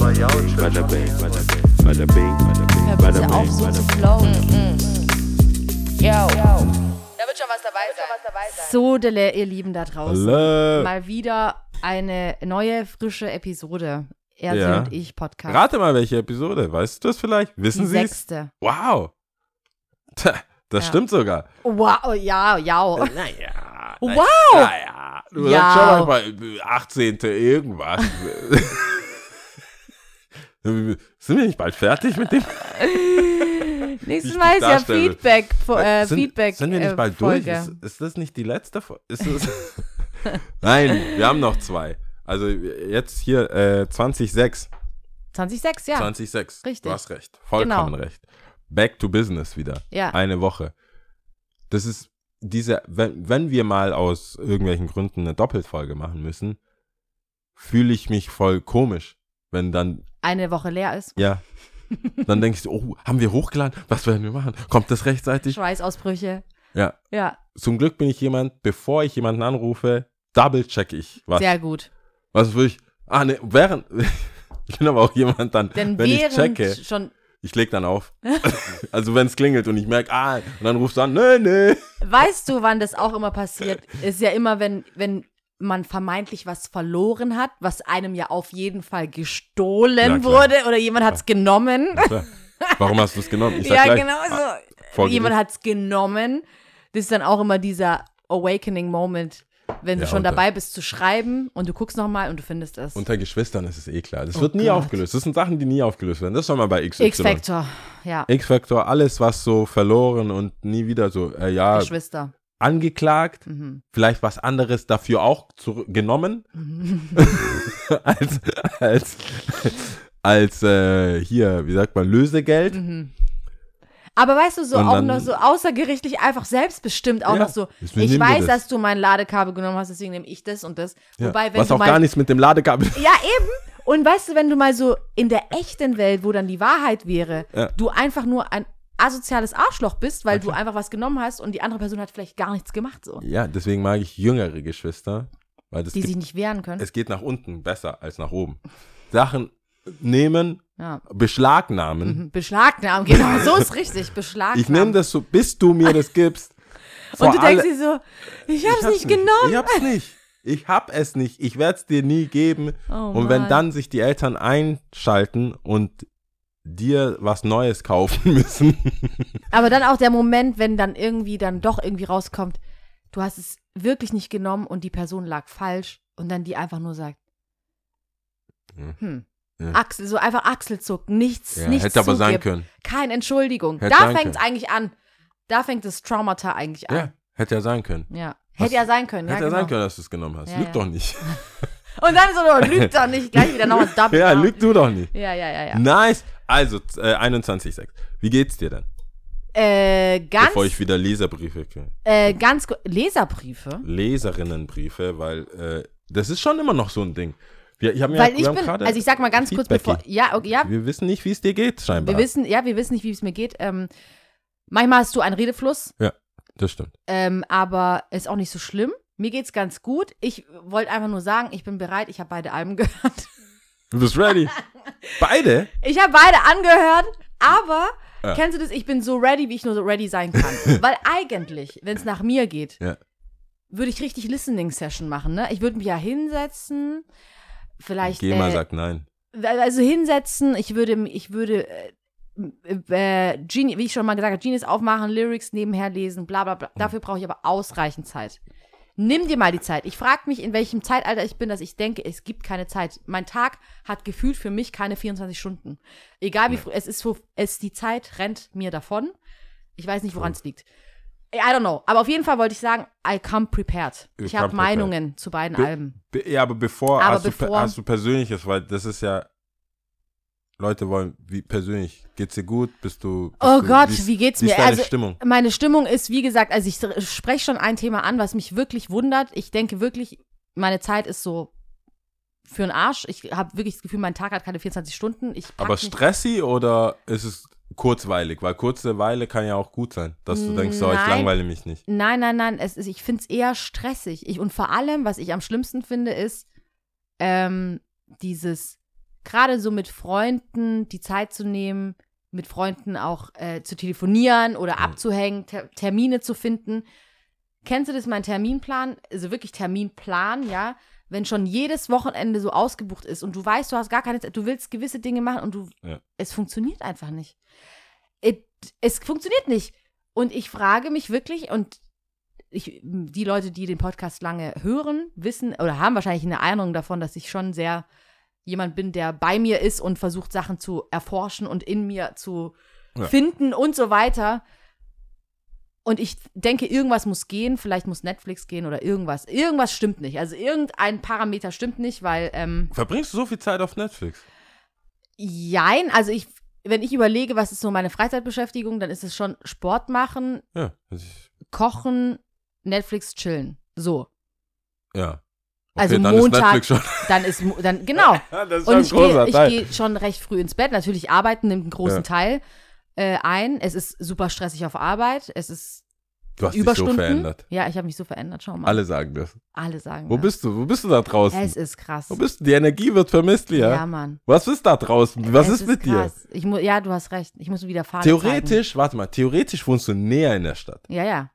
Bada bing, bada bing, bada bing, auf, bing, so zu bing. flowen. Yo. Da wird schon was dabei sein. So, Dele, ihr Lieben da draußen. Hallo. Mal wieder eine neue, frische Episode. Er Ja. und ich Podcast. Rate mal, welche Episode. Weißt du das vielleicht? Wissen Sie es? sechste. Wow. Tja, das Ja. stimmt sogar. Wow, ja, ja. Naja. Wow. Naja. Du Ja. sagst schon äh, 18. irgendwas. Sind wir nicht bald fertig mit dem? Nächstes Mal ist ja. Feedback, äh, sind, Feedback sind wir nicht äh, bald Folge. durch? Ist, ist das nicht die letzte Folge? Nein, wir haben noch zwei. Also jetzt hier äh, 2006. 2006, ja. 2006. Richtig. Du hast recht. Vollkommen Genau. recht. Back to business wieder. Ja. Eine Woche. Das ist diese, wenn, wenn wir mal aus irgendwelchen Gründen eine Doppelfolge machen müssen, fühle ich mich voll komisch, wenn dann, Eine Woche leer ist. ja, dann denkst du, oh, haben wir hochgeladen? Was werden wir machen? Kommt das rechtzeitig? Schweißausbrüche. Ja. Ja, Zum Glück bin ich jemand, bevor ich jemanden anrufe, double check ich was. sehr gut. Was würde ich, ah, ne, während, ich bin aber auch jemand dann, Denn wenn ich checke, schon, ich leg dann auf. also wenn es klingelt und ich merke, ah, und dann rufst du an, nee, nee. weißt du, wann das auch immer passiert? Ist ja immer, wenn, wenn man vermeintlich was verloren hat, was einem ja auf jeden Fall gestohlen wurde oder jemand hat es genommen. Warum hast du es genommen? Ja, gleich, genau so. ah, jemand hat es genommen. Das ist dann auch immer dieser Awakening-Moment, wenn du Ja, schon da- dabei bist zu schreiben und du guckst nochmal und du findest es. Unter Geschwistern ist es eh klar. Das Oh wird nie Gott. aufgelöst. Das sind Sachen, die nie aufgelöst werden. Das soll man bei XY. X-Factor, ja. X-Factor, alles, was so verloren und nie wieder so, äh, ja, Geschwister. Angeklagt, Mhm. vielleicht was anderes dafür auch zurück- genommen, als, als, als äh, hier, wie sagt man, Lösegeld. Mhm. Aber weißt du, so Und auch dann- noch so außergerichtlich einfach selbstbestimmt auch Ja, noch so, ich weiß, das. dass du mein Ladekabel genommen hast, deswegen nehme ich das und das. Ja, Wobei, wenn was auch mal, gar nichts mit dem Ladekabel. Ja, eben. Und weißt du, wenn du mal so in der echten Welt, wo dann die Wahrheit wäre, Ja. du einfach nur ein asoziales Arschloch bist, weil du einfach was genommen hast und die andere Person hat vielleicht gar nichts gemacht so. Ja, deswegen mag ich jüngere Geschwister, weil das Die gibt, sich nicht wehren können. es geht nach unten besser als nach oben. Sachen nehmen, Ja. beschlagnahmen. Mhm. Beschlagnahmen, genau, so ist richtig, beschlagnahmen. Ich nehme das so, bis du mir das gibst. Und du denkst dir so, ich hab's Ich nicht genommen. Ich hab's nicht. Ich hab es nicht. Ich werde es dir nie geben. Oh und wenn Mann. dann sich die Eltern einschalten und dir was Neues kaufen müssen. Aber dann auch der Moment, wenn dann irgendwie dann doch irgendwie rauskommt, du hast es wirklich nicht genommen und die Person lag falsch und dann die einfach nur sagt, Ja. hm, Ja. Achsel, so einfach Achselzucken, nichts, Ja, nichts hätte aber sein zugibt. können. Keine Entschuldigung. Hätte da sein fängt es eigentlich an. Da fängt das Traumata eigentlich Ja, an. hätte ja sein können. Ja. Hätte ja sein können. hätte ja, ja genau. sein können, dass du es genommen hast. Ja, lüg ja. doch nicht. Und dann so, lügt doch nicht, gleich wieder nochmal Double. ja, lüg du doch nicht. Ja, ja, ja, ja. Nice. Also, äh, 21,6. Wie geht's dir denn? Äh, ganz, Bevor ich wieder Leserbriefe kriege. äh, ganz, Leserbriefe? Leserinnenbriefe, weil äh, das ist schon immer noch so ein Ding. Wir, ich hab mir Weil wir ich haben bin, gerade also ich sag mal ganz kurz bevor, ja, okay, ja, Wir wissen nicht, wie es dir geht, scheinbar. wir wissen, ja, wir wissen nicht, wie es mir geht. Ähm, manchmal hast du einen Redefluss, das stimmt. ähm, aber ist auch nicht so schlimm. Mir geht's ganz gut. Ich wollte einfach nur sagen, ich bin bereit. Ich habe beide Alben gehört. Du bist ready. Beide? Ich habe beide angehört, aber Ja. kennst du das? Ich bin so ready, wie ich nur so ready sein kann. Weil eigentlich, wenn es nach mir geht, Ja. würde ich richtig Listening-Session machen. Ne? Ich würde mich ja hinsetzen, vielleicht. Geh mal äh, sagt nein. also hinsetzen, ich würde, ich würde äh, äh, Genie, wie ich schon mal gesagt habe, Genies aufmachen, Lyrics nebenher lesen, bla bla Mhm. bla. Dafür brauche ich aber ausreichend Zeit. Nimm dir mal die Zeit. Ich frage mich, in welchem Zeitalter ich bin, dass ich denke, es gibt keine Zeit. Mein Tag hat gefühlt für mich keine 24 Stunden. Egal wie früh, es ist so, es, die Zeit rennt mir davon. Ich weiß nicht, woran es liegt. I don't know. Aber auf jeden Fall wollte ich sagen, I come prepared. Ich come habe. Meinungen zu beiden Be- Alben. Be ja, aber bevor, Aber hast, Du, bevor- per- hast du Persönliches, weil das ist ja, Leute wollen, wie persönlich, geht's dir gut? Bist du, bist Oh du, Gott, ist- wie geht's wie mir? ist deine Also, Stimmung? Meine Stimmung ist, wie gesagt, also ich spreche schon ein Thema an, was mich wirklich wundert. Ich denke wirklich, meine Zeit ist so für den Arsch. Ich habe wirklich das Gefühl, mein Tag hat keine 24 Stunden. Aber stressy oder ist es kurzweilig? Weil kurze Weile kann ja auch gut sein, dass du denkst, so, ich langweile mich nicht. Nein, nein, nein. Es ist, ich finde es eher stressig. Ich, und vor allem, was ich am schlimmsten finde, ist ähm, dieses gerade so mit Freunden die Zeit zu nehmen, mit Freunden auch äh, zu telefonieren oder Mhm. abzuhängen, Ter Termine zu finden. Kennst du das, mein Terminplan? Also wirklich Terminplan, ja? Wenn schon jedes Wochenende so ausgebucht ist und du weißt, du hast gar keine Zeit, du willst gewisse Dinge machen und du, Ja. es funktioniert einfach nicht. It, es funktioniert nicht. Und ich frage mich wirklich, und ich, die Leute, die den Podcast lange hören, wissen oder haben wahrscheinlich eine Ahnung davon, dass ich schon sehr jemand bin, der bei mir ist und versucht, Sachen zu erforschen und in mir zu Ja. finden und so weiter. Und ich denke, irgendwas muss gehen, vielleicht muss Netflix gehen oder irgendwas. Irgendwas stimmt nicht. Also irgendein Parameter stimmt nicht, weil, ähm, Verbringst du so viel Zeit auf Netflix? jein, also ich, wenn ich überlege, was ist so meine Freizeitbeschäftigung, dann ist es schon Sport machen, Ja. ist- kochen, Netflix chillen. So. Ja. Also dann Montag- ist. Dann ist, dann, genau. Ist Und ich gehe geh schon recht früh ins Bett. Natürlich, arbeiten nimmt einen großen Ja. Teil äh, ein. Es ist super stressig auf Arbeit. Es ist Du hast dich so verändert. Ja, ich habe mich so verändert. Schau mal. Alle sagen das. Alle sagen Wo das. bist du? Wo bist du da draußen? Es ist krass. Wo bist du? Die Energie wird vermisst, Lia. Ja, Mann. Was ist da draußen? Was es ist mit dir? Ich mu ja, du hast recht. Ich muss wieder fahren. Theoretisch, warte mal, theoretisch wohnst du näher in der Stadt. Ja, ja.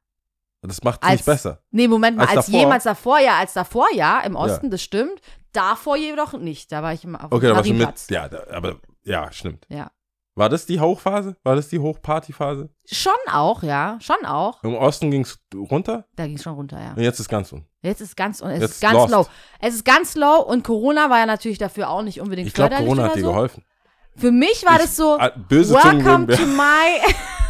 Das macht es nicht besser. Nee, Moment mal, Als als, davor? jemals davor, ja, als davor, ja, im Osten, das stimmt. Davor jedoch nicht. Da war ich immer auf Okay, da warst du mit. Ja, da, aber ja, stimmt. Ja. War das die Hochphase? War das die Hochpartyphase? Schon auch, ja. Schon auch. Im Osten ging es runter Da ging es schon runter, ja. und jetzt ist ganz unten. Jetzt ist ganz, es Jetzt ist ganz lost. low. Es ist ganz low und Corona war ja natürlich dafür auch nicht unbedingt Ich glaube, Corona hat dir so. geholfen. Für mich war Ich- das so, Böse welcome to my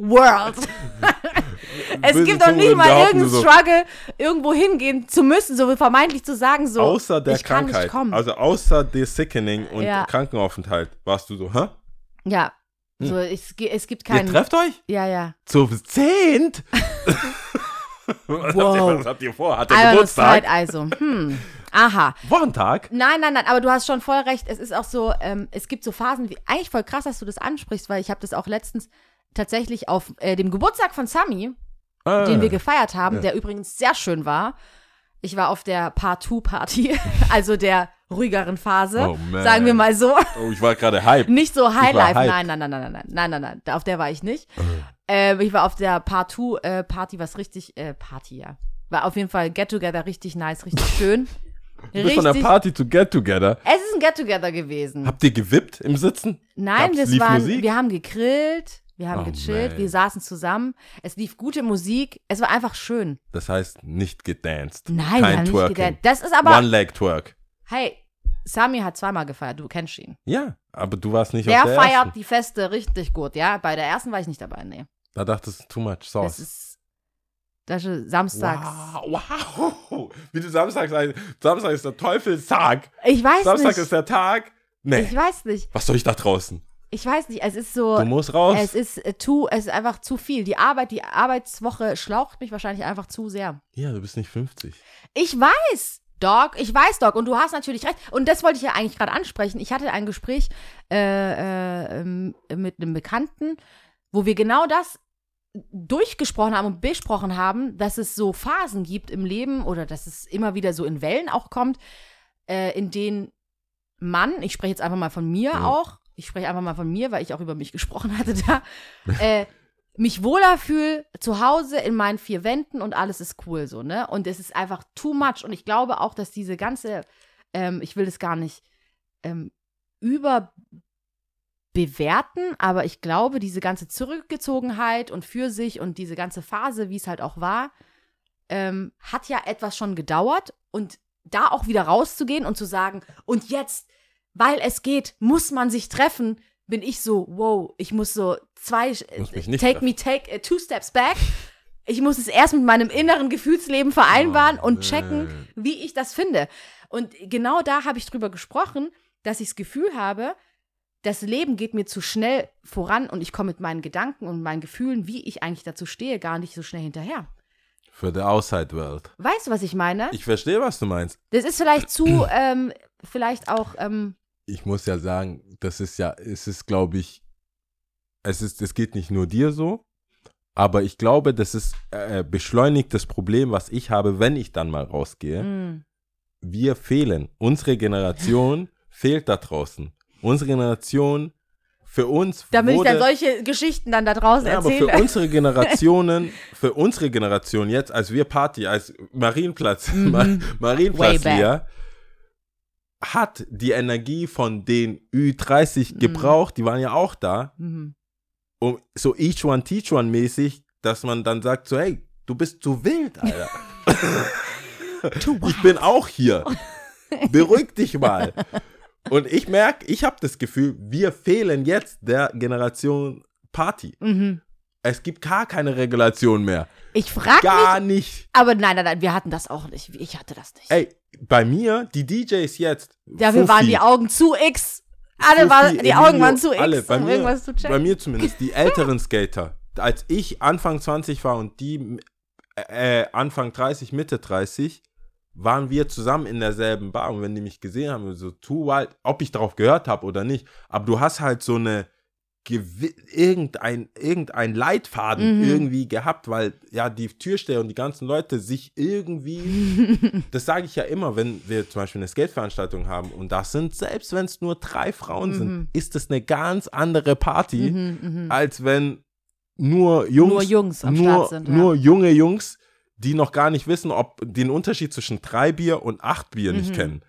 world. es Böse gibt doch nicht mal irgendeinen so, Struggle, irgendwo hingehen zu müssen, so vermeintlich zu sagen, so, Außer der ich kann Krankheit. nicht kommen. Also außer der Sickening und Ja. Krankenaufenthalt warst du so, hä? ja, Hm. so, es, es gibt Ihr keinen, trefft euch? ja, ja. Zu zehnt? was, Wow. habt ihr, was habt ihr vor? Hat der Geburtstag? Zeit also, hm, aha. Wochentag? Nein, nein, nein, aber du hast schon voll recht. Es ist auch so, ähm, es gibt so Phasen, wie, eigentlich voll krass, dass du das ansprichst, weil ich habe das auch letztens tatsächlich auf äh, dem Geburtstag von Sami, Ah. den wir gefeiert haben, Ja. der übrigens sehr schön war. Ich war auf der Part-2-Party, also der ruhigeren Phase, Oh, sagen wir mal so. Oh, ich war gerade hype. Nicht so Highlife, nein, nein, nein, nein, nein, nein, nein, nein, nein, auf der war ich nicht. Ähm, ich war auf der Part-2-Party, was richtig, äh, Party, ja. War auf jeden Fall Get-Together richtig nice, richtig schön. Du bist von der Party to get together. Es ist ein Get-Together gewesen. Habt ihr gewippt im Sitzen? Nein, Gab's- das waren, Musik? wir haben gegrillt, wir haben Oh, gechillt, man. wir saßen zusammen. Es lief gute Musik, es war einfach schön. Das heißt, nicht gedanced. Nein, Kein wir nicht gedacht. Das ist aber, One leg twerk. hey, Sami hat zweimal gefeiert, du kennst ihn. Ja, aber du warst nicht Der auf der feiert ersten. die Feste richtig gut, ja. Bei der ersten war ich nicht dabei, nee. Da dachtest du, too much Das sauce. ist, das ist samstags. Wow, wow. Wie du Samstag sagst, Samstag ist der Teufelstag. Ich weiß Samstag nicht. ist der Tag. Nee, ich weiß nicht. was soll ich da draußen? Ich weiß nicht. Es ist so. Du musst raus. Es ist äh, zu, es ist einfach zu viel. Die Arbeit, die Arbeitswoche schlaucht mich wahrscheinlich einfach zu sehr. ja, du bist nicht 50. Ich weiß, Doc, ich weiß, Doc, und du hast natürlich recht. Und das wollte ich ja eigentlich gerade ansprechen. Ich hatte ein Gespräch äh, äh, ähm, mit einem Bekannten, wo wir genau das durchgesprochen haben und besprochen haben, dass es so Phasen gibt im Leben oder dass es immer wieder so in Wellen auch kommt, äh, in denen man, ich spreche jetzt einfach mal von mir Ja. auch, ich spreche einfach mal von mir, weil ich auch über mich gesprochen hatte da, äh, mich wohler fühle zu Hause in meinen vier Wänden und alles ist cool so, ne? Und es ist einfach too much. Und ich glaube auch, dass diese ganze, ähm, ich will das gar nicht ähm, überbewerten, aber ich glaube, diese ganze Zurückgezogenheit und für sich und diese ganze Phase, wie es halt auch war, ähm, hat ja etwas schon gedauert und da auch wieder rauszugehen und zu sagen, und jetzt, weil es geht, muss man sich treffen, bin ich so, wow, ich muss so zwei, Muss take me, take uh, two steps back. Ich muss es erst mit meinem inneren Gefühlsleben vereinbaren Oh, und checken, wie ich das finde. Und genau da habe ich drüber gesprochen, dass ich das Gefühl habe, das Leben geht mir zu schnell voran und ich komme mit meinen Gedanken und meinen Gefühlen, wie ich eigentlich dazu stehe, gar nicht so schnell hinterher. Für the outside world. Weißt du, was ich meine? Ich verstehe, was du meinst. das ist vielleicht zu, ähm, vielleicht auch, ähm, Ich muss ja sagen, das ist ja, es ist, glaube ich, es ist, es geht nicht nur dir so, aber ich glaube, das ist äh, beschleunigt das Problem, was ich habe, wenn ich dann mal rausgehe. mh, Wir fehlen, unsere Generation fehlt da draußen. Unsere Generation, für uns Damit wurde, ich dann solche Geschichten dann da draußen ja, aber erzähle. für unsere Generationen, für unsere Generation jetzt, als wir Party, als Marienplatz, Ma Mhm. Way Marienplatz hier, hat die Energie von den Ü30 Mhm. gebraucht, die waren ja auch da, Mhm. um so each one teach one mäßig, dass man dann sagt so, hey, du bist zu wild, Alter. ich bin auch hier. Beruhig dich mal. Und ich merke, ich habe das Gefühl, wir fehlen jetzt der Generation Party. Mhm. Es gibt gar keine Regulation mehr. Ich frage mich, Gar nicht. aber nein, nein, nein, wir hatten das auch nicht. Ich hatte das nicht. Ey, bei mir, die DJs jetzt. Dafür Fuffi, waren die Augen zu X. Alle Fuffi, waren, die Emilio, Augen waren zu X, alle. Bei um mir, irgendwas zu bei checken. mir zumindest, die älteren Skater. Als ich Anfang 20 war und die äh, Anfang 30, Mitte 30, waren wir zusammen in derselben Bar. Und wenn die mich gesehen haben, so too wild, ob ich darauf gehört habe oder nicht, aber du hast halt so eine irgendein, irgendein Leitfaden Mhm. irgendwie gehabt, weil ja die Türsteher und die ganzen Leute sich irgendwie, das sage ich ja immer, wenn wir zum Beispiel eine Skate-Veranstaltung haben und das sind, selbst wenn es nur drei Frauen Mhm. sind, ist das eine ganz andere Party, als wenn nur Jungs, Nur Jungs am nur, Start sind, ja. nur junge Jungs, die noch gar nicht wissen, ob den Unterschied zwischen drei Bier und acht Bier Mhm. nicht kennen.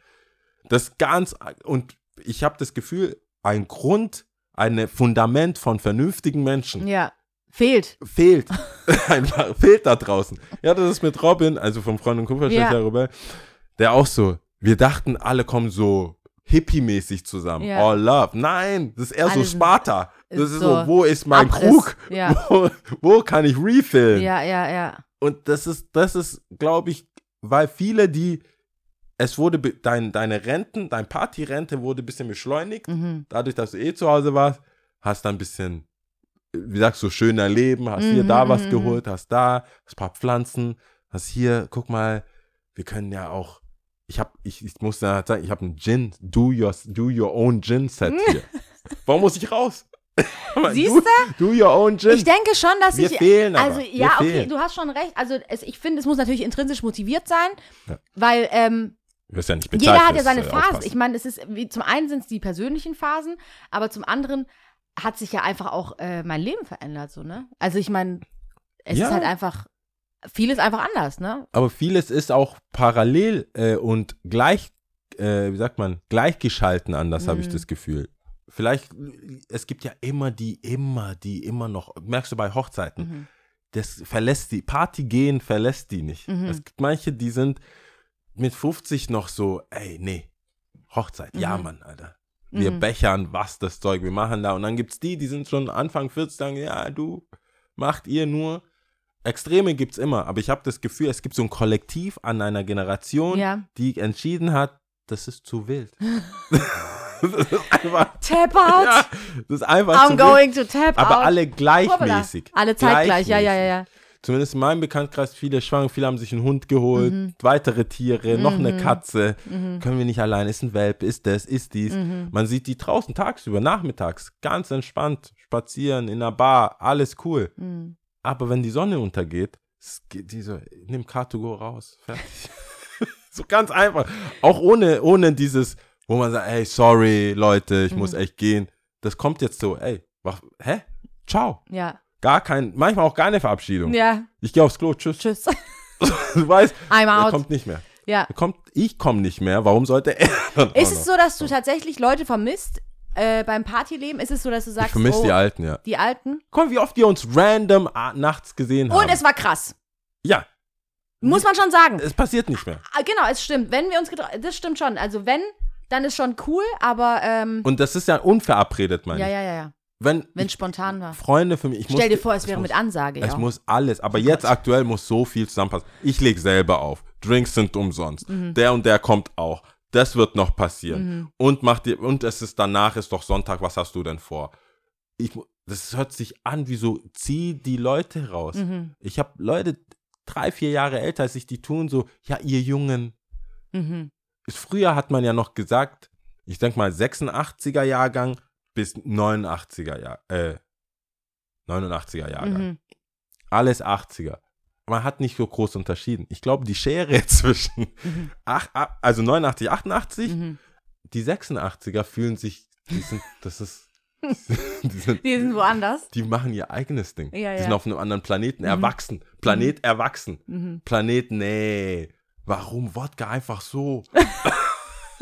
Das ganz, und ich habe das Gefühl, ein Grund, ein Fundament von vernünftigen Menschen Ja, fehlt. fehlt. Einfach fehlt da draußen. Ja, das ist mit Robin, also vom Freund und Kupferstecher Ja. Rebell, der auch so, wir dachten, alle kommen so hippie-mäßig zusammen. Ja. All love. Nein, das ist eher so Alle sind- Sparta. Das ist ist so so, wo ist mein Abriss. Krug? Ja. Wo, wo kann ich refillen? Ja, ja, ja. Und das ist, das ist, glaube ich, weil viele, die, es wurde, dein, deine Renten, dein Partyrente wurde ein bisschen beschleunigt. Mhm. Dadurch, dass du eh zu Hause warst, hast dann ein bisschen, wie sagst du, schöner Leben, hast hier Mhm, da was mhm, geholt, hast da, hast ein paar Pflanzen, hast hier, guck mal, wir können ja auch, ich hab, ich, ich muss ja sagen, ich habe ein Gin, do your, do your own Gin Set hier. Warum muss ich raus? Siehst do, do your own Gin. Ich denke schon, dass Wir ich. fehlen aber. Also, Wir ja, okay, fehlen. du hast schon recht. Also, es, ich finde, es muss natürlich intrinsisch motiviert sein, Ja. weil ähm, Du wirst ja nicht bezahlt jeder hat ja seine äh, Phasen. Aufpassen. Ich meine, es ist, wie, zum einen sind es die persönlichen Phasen, aber zum anderen hat sich ja einfach auch äh, mein Leben verändert, so, ne? Also, ich meine, es Ja. ist halt einfach, vieles einfach anders, ne? Aber vieles ist auch parallel äh, und gleich, äh, wie sagt man, gleichgeschalten anders, habe ich Mhm. das Gefühl. Vielleicht, es gibt ja immer die, immer die, immer noch, merkst du bei Hochzeiten, Mhm. das verlässt die, Party gehen verlässt die nicht. Mhm. Es gibt manche, die sind mit 50 noch so, ey, nee, Hochzeit, ja, Mhm. Mann, Alter. Wir Mhm. bechern, was das Zeug, wir machen da. Und dann gibt's die, die sind schon Anfang 40, sagen, ja, du, macht ihr nur. Extreme gibt's immer, aber ich habe das Gefühl, es gibt so ein Kollektiv an einer Generation, Ja. die entschieden hat, das ist zu wild. das ist einfach, Tap out! ja, das ist einfach I'm zu wild. going to tap Aber out. alle Hoppala. gleichmäßig. Alle zeitgleich, ja, ja, ja, ja. Zumindest in meinem Bekanntkreis viele schwanger, viele haben sich einen Hund geholt, Mhm. weitere Tiere, noch eine Katze. Mhm. Können wir nicht allein, ist ein Welpe, ist das, ist dies. Mhm. Man sieht die draußen tagsüber, nachmittags, ganz entspannt, spazieren, in einer Bar, alles cool. Mhm. Aber wenn die Sonne untergeht, es geht die so, nimm Car2Go raus, fertig. so ganz einfach. Auch ohne, ohne dieses, wo man sagt, ey, sorry, Leute, ich muss Mhm. echt gehen. Das kommt jetzt so, ey, wach, hä? Ciao. Ja. Gar kein, manchmal auch keine Verabschiedung. Ja. Ich gehe aufs Klo, tschüss. Tschüss. Du weißt, I'm er out. kommt nicht mehr. Ja. Er kommt, ich komme nicht mehr. Warum sollte er Ist es so, dass du tatsächlich Leute vermisst äh, beim Partyleben? Ist es so, dass du sagst, Ich vermisse oh, die Alten, ja. die Alten? Guck mal, wie oft wir uns random nachts gesehen haben. Und es war krass. ja, Muss man schon sagen. es passiert nicht mehr. Ah, Genau, es stimmt. Wenn wir uns das stimmt schon. Also wenn, dann ist schon cool, aber ähm, Und das ist ja unverabredet, meine ja, ich. ja, ja, ja. Wenn, es spontan war. Freunde für mich, ich Stell muss, dir vor, es wäre muss, mit Ansage, Es ja. muss alles, aber Oh jetzt Gott. aktuell muss so viel zusammenpassen. Ich leg selber auf. Drinks sind umsonst. Mhm. Der und der kommt auch. Das wird noch passieren. Mhm. Und macht dir, und es ist danach, ist doch Sonntag, was hast du denn vor? Ich, das hört sich an, wie so, zieh die Leute raus. Mhm. Ich habe Leute drei, vier Jahre älter als ich, die tun so, ja, ihr Jungen. Mhm. Früher hat man ja noch gesagt, ich denke mal 86er Jahrgang bis 89er Jahr, äh, 89er Jahrgang. Mhm. Alles 80er. Man hat nicht so groß unterschieden. Ich glaube, die Schere zwischen Mhm. ach, also 89, 88, Mhm. die 86er fühlen sich, die sind, das ist, die, sind, Die sind woanders. die machen ihr eigenes Ding. Ja, die ja. sind auf einem anderen Planeten erwachsen. Planet erwachsen. Mhm. Planet, nee. Warum Wodka einfach so?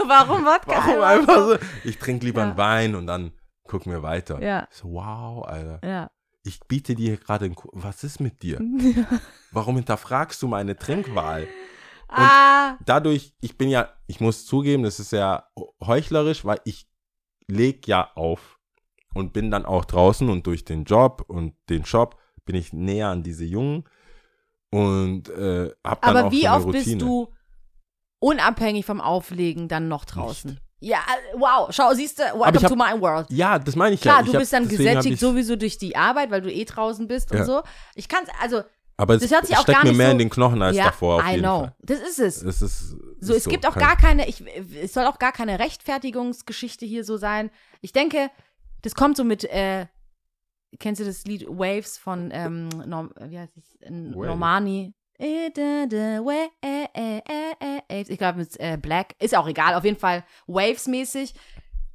Warum Wodka? Warum einfach so? Ich trinke lieber Ja. einen Wein und dann gucken wir weiter. Ja. So, wow, Alter. Ja. Ich biete dir gerade einen Ku- Was ist mit dir? Warum hinterfragst du meine Trinkwahl? ah, Dadurch, ich bin ja, ich muss zugeben, das ist ja heuchlerisch, weil ich leg ja auf und bin dann auch draußen und durch den Job und den Shop bin ich näher an diese Jungen und äh, hab dann aber auch wie so eine oft Routine. bist du unabhängig vom Auflegen dann noch draußen? Ja, wow, schau, siehst du, welcome hab- to my world. Ja, das meine ich Klar, ja. du Ich hab- bist dann gesättigt sowieso durch die Arbeit, weil du eh draußen bist Ja. und so. Ich kann also, Aber es das hört sich auch steckt gar mir mehr so- in den Knochen als ja, davor I know. Fall. Das ist es. Es ist So, ist es gibt auch gar keine, ich, es soll auch gar keine Rechtfertigungsgeschichte hier so sein. Ich denke, das kommt so mit, äh, kennst du das Lied Waves von, ähm, Norm, wie heißt es, Normani? Ich glaube mit äh, Black, ist auch egal, auf jeden Fall Waves-mäßig.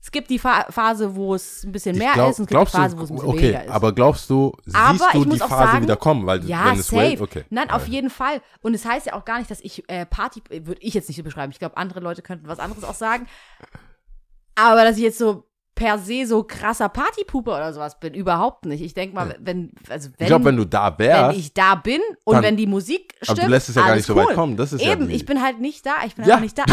Es gibt die Phase, wo es ein bisschen mehr glaub- ist und es gibt die Phase, wo es ein bisschen okay, weniger ist. aber glaubst du, siehst Aber du die Phase sagen- wieder kommen, weil Ja, wenn es safe. wave, okay. Nein, auf jeden Fall. Und es heißt ja auch gar nicht, dass ich äh, Party, würde ich jetzt nicht so beschreiben. Ich glaube, andere Leute könnten was anderes auch sagen. Aber dass ich jetzt so per se so krasser Partypuper oder sowas bin, überhaupt nicht. Ich denke mal, Ja. wenn, also wenn, Ich glaube, wenn du da wenn wärst, ich da bin und dann- wenn die Musik stimmt, aber du lässt es ja gar nicht so cool. weit kommen. Das ist ja Eben, die- ich bin halt nicht da. Ich bin Ja. einfach nicht da.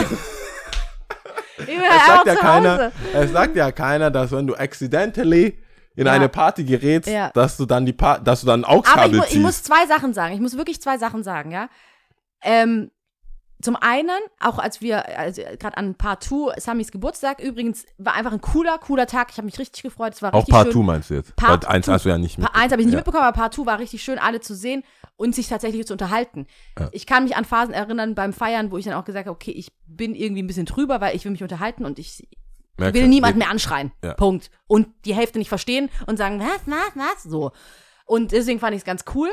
ich bin Es halt sagt, ja keiner, es sagt ja keiner, dass wenn du accidentally in Ja. eine Party gerätst, Ja. dass du dann die pa dass du dann ein Aber ich, mu ziehst. ich muss zwei Sachen sagen. Ich muss wirklich zwei Sachen sagen, ja. Ähm, zum einen, auch als wir, also gerade an Part 2, Samis Geburtstag, übrigens, war einfach ein cooler, cooler Tag. Ich habe mich richtig gefreut. Es war Auch richtig Part schön. 2 meinst du jetzt? Part Part 1 two. hast du ja nicht mit. Part 1 habe ich nicht ja. mitbekommen, aber Part 2 war richtig schön, alle zu sehen und sich tatsächlich zu unterhalten. Ja. Ich kann mich an Phasen erinnern beim Feiern, wo ich dann auch gesagt habe, okay, ich bin irgendwie ein bisschen drüber, weil ich will mich unterhalten und ich Merkst will du? niemand mehr anschreien. Ja. Punkt. Und die Hälfte nicht verstehen und sagen, was, was, was, so. Und deswegen fand ich es ganz cool.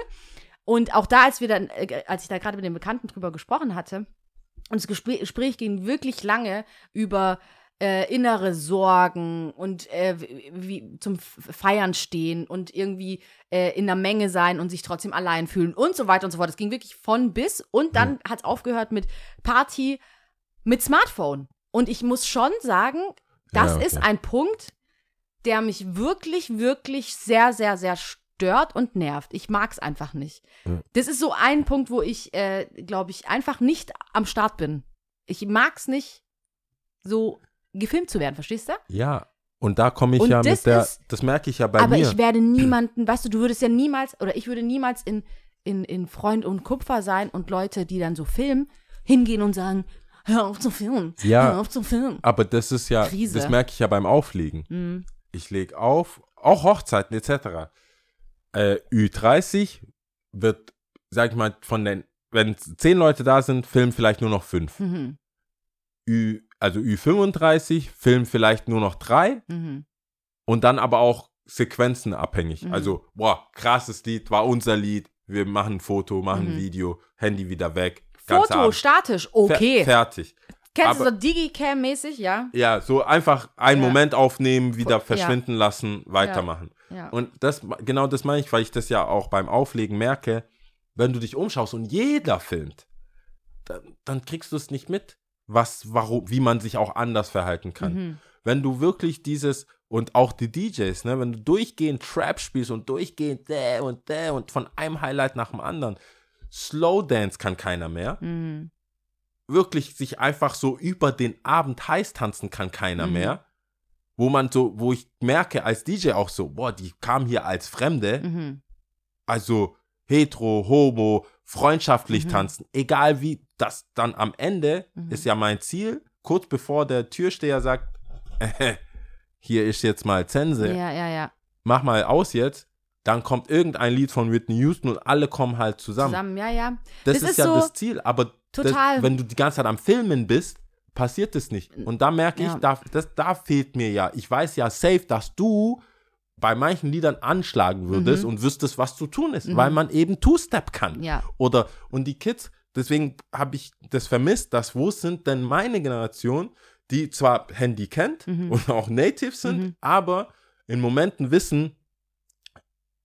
Und auch da, als wir dann, äh, als ich da gerade mit den Bekannten drüber gesprochen hatte, und das Gespräch, ging wirklich lange über äh, innere Sorgen und äh, wie, zum Feiern stehen und irgendwie äh, in der Menge sein und sich trotzdem allein fühlen und so weiter und so fort. Es ging wirklich von bis und dann hat es aufgehört mit Party mit Smartphone. Und ich muss schon sagen, das Ja, okay. ist ein Punkt, der mich wirklich, wirklich sehr, sehr, sehr stört und nervt. Ich mag es einfach nicht. Ja. Das ist so ein Punkt, wo ich, äh, glaube ich, einfach nicht am Start bin. Ich mag es nicht, so gefilmt zu werden, verstehst du? Ja, und da komme ich Und ja mit der, ist- das merke ich ja bei Aber mir. ich werde niemanden, weißt du, du würdest ja niemals, oder ich würde niemals in, in, in Freund und Kupfer sein und Leute, die dann so filmen, hingehen und sagen, hör auf zu filmen, Ja. hör auf zu filmen. Aber das ist ja, Krise. das merke ich ja beim Auflegen. Mhm. Ich lege auf, auch Hochzeiten etc. Äh, Ü30 wird, sag ich mal, von den, wenn zehn Leute da sind, filmen vielleicht nur noch fünf. Mhm. Ü, also Ü35 filmen vielleicht nur noch drei Mhm. und dann aber auch Sequenzen abhängig. Mhm. Also, boah, krasses Lied, war unser Lied. Wir machen ein Foto, machen ein Mhm. Video, Handy wieder weg. Foto, Abend. statisch, Fer- okay. fertig. Kennst du aber- so Digicam-mäßig, ja? Ja, so einfach einen Ja. Moment aufnehmen, wieder Ja. verschwinden lassen, weitermachen. Ja. Und das, genau das meine ich, weil ich das ja auch beim Auflegen merke, wenn du dich umschaust und jeder filmt, dann, dann kriegst du es nicht mit, was, warum, wie man sich auch anders verhalten kann. Mhm. Wenn du wirklich dieses und auch die DJs, ne, wenn du durchgehend Trap spielst und durchgehend der und der und von einem Highlight nach dem anderen, Slow Dance kann keiner mehr. Mhm. Wirklich sich einfach so über den Abend heiß tanzen kann keiner Mhm. mehr. Wo man so, wo ich merke als DJ auch so, boah, die kamen hier als Fremde, Mhm. also hetero, homo, freundschaftlich Mhm. tanzen, egal wie, das dann am Ende Mhm. ist ja mein Ziel, kurz bevor der Türsteher sagt, hier ist jetzt mal Zense, Ja, ja, ja. mach mal aus jetzt, dann kommt irgendein Lied von Whitney Houston und alle kommen halt zusammen. Zusammen, ja, ja. Das, Das ist, ist ja so das Ziel, aber total- Das, wenn du die ganze Zeit am Filmen bist, passiert das nicht. Und da merke ich, Ja. da, das, da fehlt mir ja, ich weiß ja safe, dass du bei manchen Liedern anschlagen würdest Mhm. und wüsstest, was zu tun ist, Mhm. weil man eben Two-Step kann. Ja. Oder, und die Kids, deswegen habe ich das vermisst, dass wo sind denn meine Generation, die zwar Handy kennt Mhm. und auch native sind, Mhm. aber in Momenten wissen,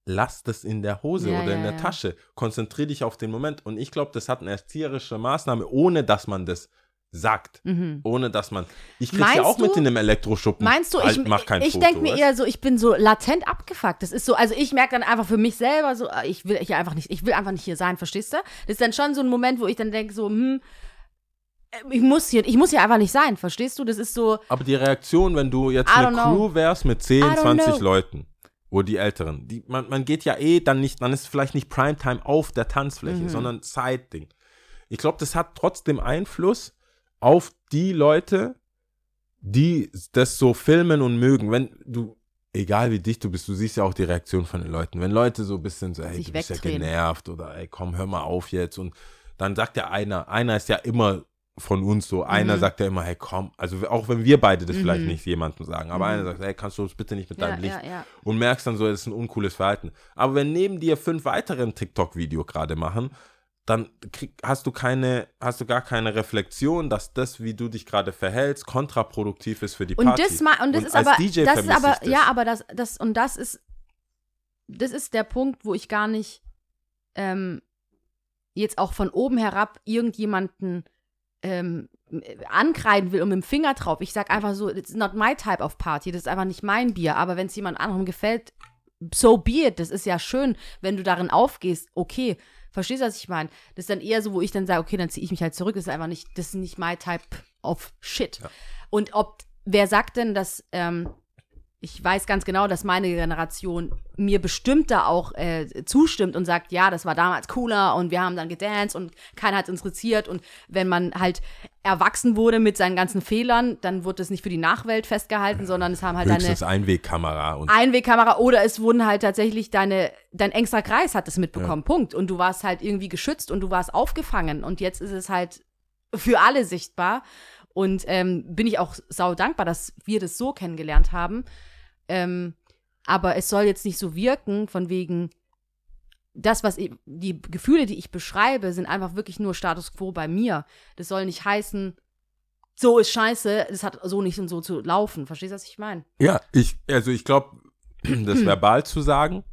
lass das in der Hose Ja, oder in ja, der ja. Tasche. Konzentrier dich auf den Moment. Und ich glaube, das hat eine erzieherische Maßnahme, ohne dass man das sagt. Mhm. Ohne dass man. Ich krieg's ja auch mit du- in einem Elektroschuppen. Meinst du, ich, halt, mach kein ich Foto, denke mir eher so, ich bin so latent abgefuckt. Das ist so, also ich merke dann einfach für mich selber so, äh, ich will hier einfach nicht, ich will einfach nicht hier sein, verstehst du? Das ist dann schon so ein Moment, wo ich dann denke so, hm, äh, ich muss hier, ich muss hier einfach nicht sein, verstehst du? Das ist so, Aber die Reaktion, wenn du jetzt eine know. Crew wärst mit 10, I don't 20 know. Leuten, wo die Älteren, die, man, man geht ja eh dann nicht, dann ist vielleicht nicht Primetime auf der Tanzfläche, Mhm. sondern Side-Ding. Ich glaube, das hat trotzdem Einfluss auf die Leute, die das so filmen und mögen. Wenn du, egal wie dicht du bist, du siehst ja auch die Reaktion von den Leuten. Wenn Leute so ein bisschen so, ey, Sich du bist ja wegdrehen. genervt oder ey, komm, hör mal auf jetzt. Und dann sagt ja einer, einer ist ja immer von uns so, einer Mhm. sagt ja immer, hey, komm, also auch wenn wir beide das vielleicht Mhm. nicht jemandem sagen, aber Mhm. einer sagt, hey, kannst du uns bitte nicht mit ja, deinem Licht ja, ja. und merkst dann so, das ist ein uncooles Verhalten. Aber wenn neben dir fünf weitere ein TikTok-Video gerade machen, dann krieg, hast du keine, hast du gar keine Reflexion, dass das, wie du dich gerade verhältst, kontraproduktiv ist für die Und Party. das mal, und das Und ist aber, DJ das ist aber, das. ja, aber das, das, und das ist, das ist der Punkt, wo ich gar nicht ähm, jetzt auch von oben herab irgendjemanden ähm, ankreiden will und mit dem Finger drauf. Ich sag einfach so, it's not my type of party, das ist einfach nicht mein Bier, aber wenn es jemand anderem gefällt, so be it, das ist ja schön, wenn du darin aufgehst, okay, verstehst du, was ich meine? Das ist dann eher so, wo ich dann sage, okay, dann ziehe ich mich halt zurück, das ist einfach nicht, das ist nicht my type of shit. Ja. Und ob, wer sagt denn, dass, ähm, ich weiß ganz genau, dass meine Generation mir bestimmt da auch äh, zustimmt und sagt, ja, das war damals cooler und wir haben dann gedanced und keiner hat es interessiert. Und wenn man halt erwachsen wurde mit seinen ganzen Fehlern, dann wurde es nicht für die Nachwelt festgehalten, sondern es haben halt deine Höchstens Einwegkamera und Einwegkamera oder es wurden halt tatsächlich deine, dein engster Kreis hat es mitbekommen, Punkt. Und du warst halt irgendwie geschützt und du warst aufgefangen. Und jetzt ist es halt für alle sichtbar. Und ähm, bin ich auch sau dankbar, dass wir das so kennengelernt haben. Ähm, aber es soll jetzt nicht so wirken, von wegen, das, was ich, die Gefühle, die ich beschreibe, sind einfach wirklich nur Status quo bei mir. Das soll nicht heißen, so ist scheiße, das hat so nicht und so zu laufen. Verstehst du, was ich meine? Ja, ich, also ich glaube, das verbal zu sagen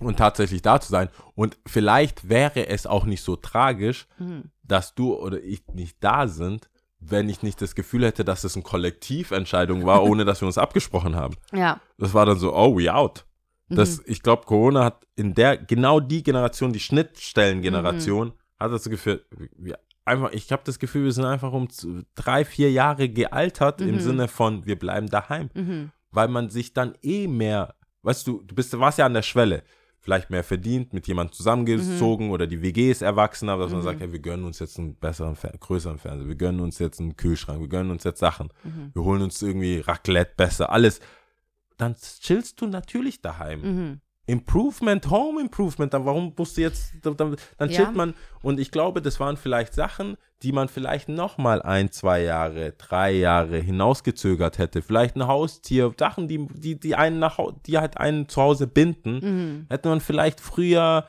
und tatsächlich da zu sein. Und vielleicht wäre es auch nicht so tragisch, Mhm. dass du oder ich nicht da sind, wenn ich nicht das Gefühl hätte, dass es eine Kollektiventscheidung war, ohne dass wir uns abgesprochen haben. Ja. Das war dann so, oh, we out. Mhm. Das, Ich glaube, Corona hat in der, genau die Generation, die Schnittstellengeneration, hat das Gefühl, wir einfach, ich habe das Gefühl, wir sind einfach um drei, vier Jahre gealtert im Mhm. Sinne von, wir bleiben daheim Mhm. weil man sich dann eh mehr, weißt du, du bist, warst ja an der Schwelle, vielleicht mehr verdient, mit jemandem zusammengezogen oder die WG ist erwachsen, aber dass man Mhm. sagt, hey, wir gönnen uns jetzt einen besseren, größeren Fernseher, wir gönnen uns jetzt einen Kühlschrank, wir gönnen uns jetzt Sachen, Mhm. wir holen uns irgendwie Raclette besser, alles. Dann chillst du natürlich daheim. Improvement, Home Improvement, dann warum musst du jetzt, dann, dann dann Ja. chillt man und ich glaube, das waren vielleicht Sachen, die man vielleicht noch mal ein, zwei Jahre, drei Jahre hinausgezögert hätte. Vielleicht ein Haustier, Sachen, die, die, die einen nach, die halt einen zu Hause binden, Mhm. hätte man vielleicht früher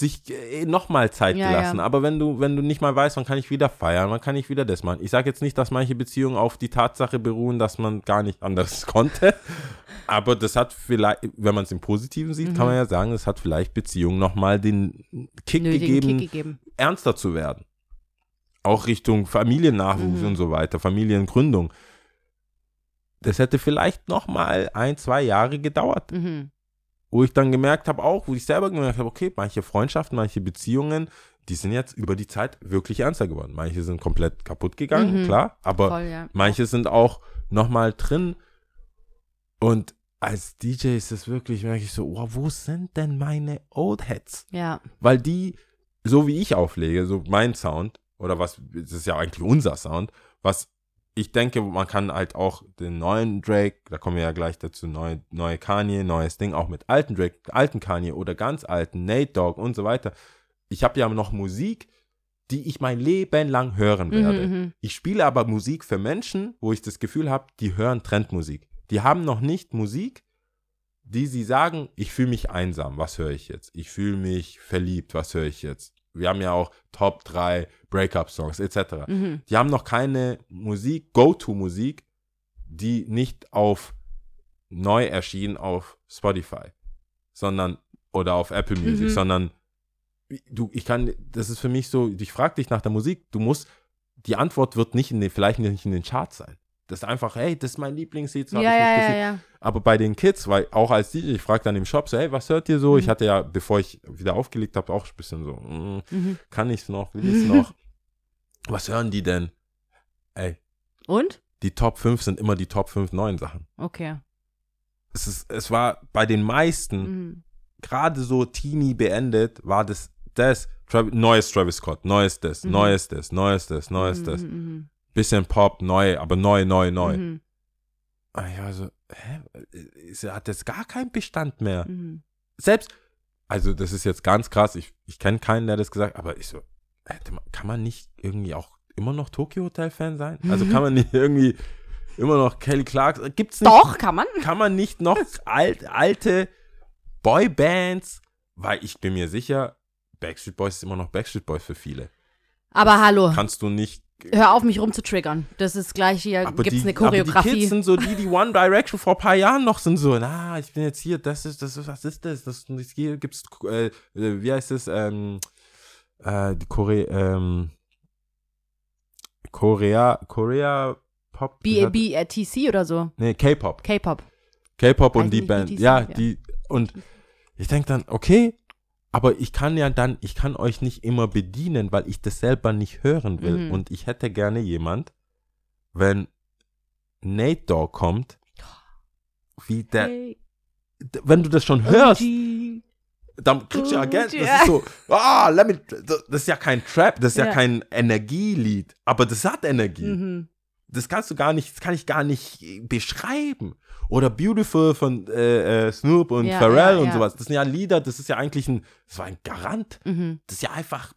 sich äh, noch mal Zeit Ja, gelassen. ja. Aber wenn du, wenn du nicht mal weißt, wann kann ich wieder feiern, wann kann ich wieder das machen. Ich sage jetzt nicht, dass manche Beziehungen auf die Tatsache beruhen, dass man gar nicht anders konnte. Aber das hat vielleicht, wenn man es im Positiven sieht, kann man ja sagen, das hat vielleicht Beziehungen noch mal den Kick gegeben, Kick gegeben. ernster zu werden. Auch Richtung Familiennachwuchs Mhm. und so weiter, Familiengründung. Das hätte vielleicht noch mal ein, zwei Jahre gedauert Mhm. Wo ich dann gemerkt habe, auch, wo ich selber gemerkt habe, okay, manche Freundschaften, manche Beziehungen, die sind jetzt über die Zeit wirklich ernster geworden. Manche sind komplett kaputt gegangen, Mhm. klar, aber Voll, ja. manche sind auch nochmal drin. Und als DJ ist es wirklich, merke ich so, oh, wo sind denn meine Old Heads? Ja. Weil die, so wie ich auflege, so mein Sound, oder was, das ist ja eigentlich unser Sound, was ich denke, man kann halt auch den neuen Drake, da kommen wir ja gleich dazu, neue, neue Kanye, neues Ding, auch mit alten Drake, alten Kanye oder ganz alten Nate Dogg und so weiter. Ich habe ja noch Musik, die ich mein Leben lang hören werde. Mhm, mhm. Ich spiele aber Musik für Menschen, wo ich das Gefühl habe, die hören Trendmusik. Die haben noch nicht Musik, die sie sagen, ich fühle mich einsam, was höre ich jetzt? Ich fühle mich verliebt, was höre ich jetzt? Wir haben ja auch Top 3 Breakup-Songs etc. Mhm. Die haben noch keine Musik, Go-To-Musik, die nicht auf neu erschien auf Spotify, sondern oder auf Apple Music, Mhm. sondern du, ich kann, das ist für mich so, ich frage dich nach der Musik, du musst, die Antwort wird nicht in den, vielleicht nicht in den Charts sein. Das ist einfach, hey, das ist mein Lieblingslied, so hab Ja, ich ja, ja. Aber bei den Kids, weil auch als DJ, ich frage dann im Shop so, hey, was hört ihr so? Mhm. Ich hatte ja, bevor ich wieder aufgelegt habe, auch ein bisschen so, mm, Mhm. kann ich's noch, will ich's noch? was hören die denn? Ey, Und? die Top 5 sind immer die Top 5 neuen Sachen. Okay. Es, ist, es war bei den meisten, Mhm. gerade so Teenie beendet, war das, das, Travis, neues Travis Scott, neues das, Mhm. neues das, neues das, neues das. Bisschen Pop, neu, aber neu, neu, neu. mhm, Und ich war so, hä? Es hat jetzt gar keinen Bestand mehr. mhm. Selbst, also das ist jetzt ganz krass, ich, ich kenne keinen, der das gesagt aber ich so, kann man nicht irgendwie auch immer noch Tokyo Hotel Fan sein? Also kann man nicht irgendwie immer noch Kelly Clarkson, gibt's nicht? Doch, kann man. kann man nicht noch alt, alte Boybands, weil ich bin mir sicher, Backstreet Boys ist immer noch Backstreet Boys für viele. Aber hallo, Kannst du nicht. Hör auf, mich rumzutriggern. Das ist gleich hier, Aber gibt's die, eine aber die Choreografie. Kids sind so die, die One Direction vor ein paar Jahren noch sind so, na, ich bin jetzt hier, das ist, das ist, was ist das? das ist, hier gibt's, äh, äh, wie heißt es, ähm, äh, die Kore, ähm, Korea, Korea Pop. B-A-B-T-C oder so. Nee, K-Pop. K-Pop. K-Pop und die Band. ja. die und ich denke dann, okay, aber ich kann ja dann, ich kann euch nicht immer bedienen, weil ich das selber nicht hören will. Mhm. Und ich hätte gerne jemand, wenn Nate Dogg kommt, wie der, Hey, wenn du das schon hörst, OG. dann kriegst du ja Geld. Das ist so, ah, let me, das ist ja kein Trap, das ist ja, Ja. kein Energielied, aber das hat Energie. Mhm. Das kannst du gar nicht, das kann ich gar nicht äh, beschreiben. Oder Beautiful von äh, äh, Snoop und Ja, Pharrell ja, und ja. sowas. Das sind ja Lieder, das ist ja eigentlich ein, das war ein Garant. Mhm. Das ist ja einfach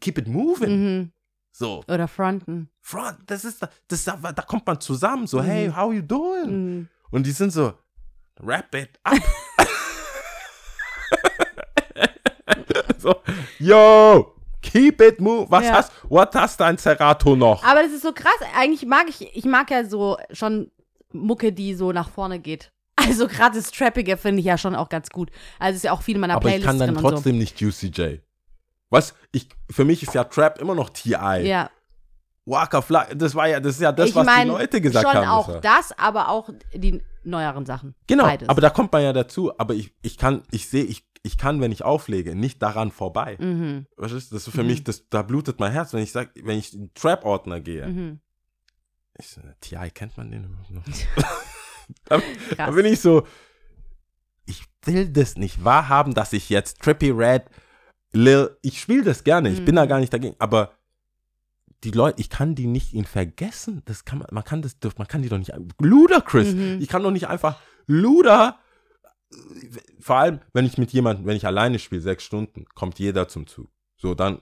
keep it moving. Mhm. So, Oder fronten. Front, das ist, das ist, da, da kommt man zusammen, so, Mhm. hey, how you doing? Mhm. Und die sind so, wrap it up. so, yo, keep it moving. Was Ja. hast, what hast dein Serato noch? Aber das ist so krass. Eigentlich mag ich, ich mag ja so schon Mucke, die so nach vorne geht. Also gerade das Trappige finde ich ja schon auch ganz gut. Also ist ja auch viel in meiner Aber ich Playlist kann dann drin und trotzdem nicht Juicy J. Was? Ich, für mich ist ja Trap immer noch T.I. so. Ja, Waka Fly, das war ja, das ist ja das, ich was meine die Leute gesagt schon haben. auch das war. das, aber auch die neueren Sachen. Genau, Beides. aber da kommt man ja dazu. Aber ich, ich kann, ich sehe, ich, ich kann, wenn ich auflege, nicht daran vorbei. mhm. Was ist das? für Mhm. mich, das, da blutet mein Herz, wenn ich sag, wenn ich in den Trap-Ordner gehe. Mhm. Ich so, T.I. kennt man den überhaupt noch? da, da bin ich so, ich will das nicht wahrhaben, dass ich jetzt Trippy Red, Lil, ich spiele das gerne, ich bin da Mhm. gar nicht dagegen, aber die Leute, ich kann die nicht ihn vergessen. Das kann man, man kann das, man kann die doch nicht. Ludacris. Mhm. Ich kann doch nicht einfach Luda. Vor allem, wenn ich mit jemandem, wenn ich alleine spiele, sechs Stunden, kommt jeder zum Zug. So, dann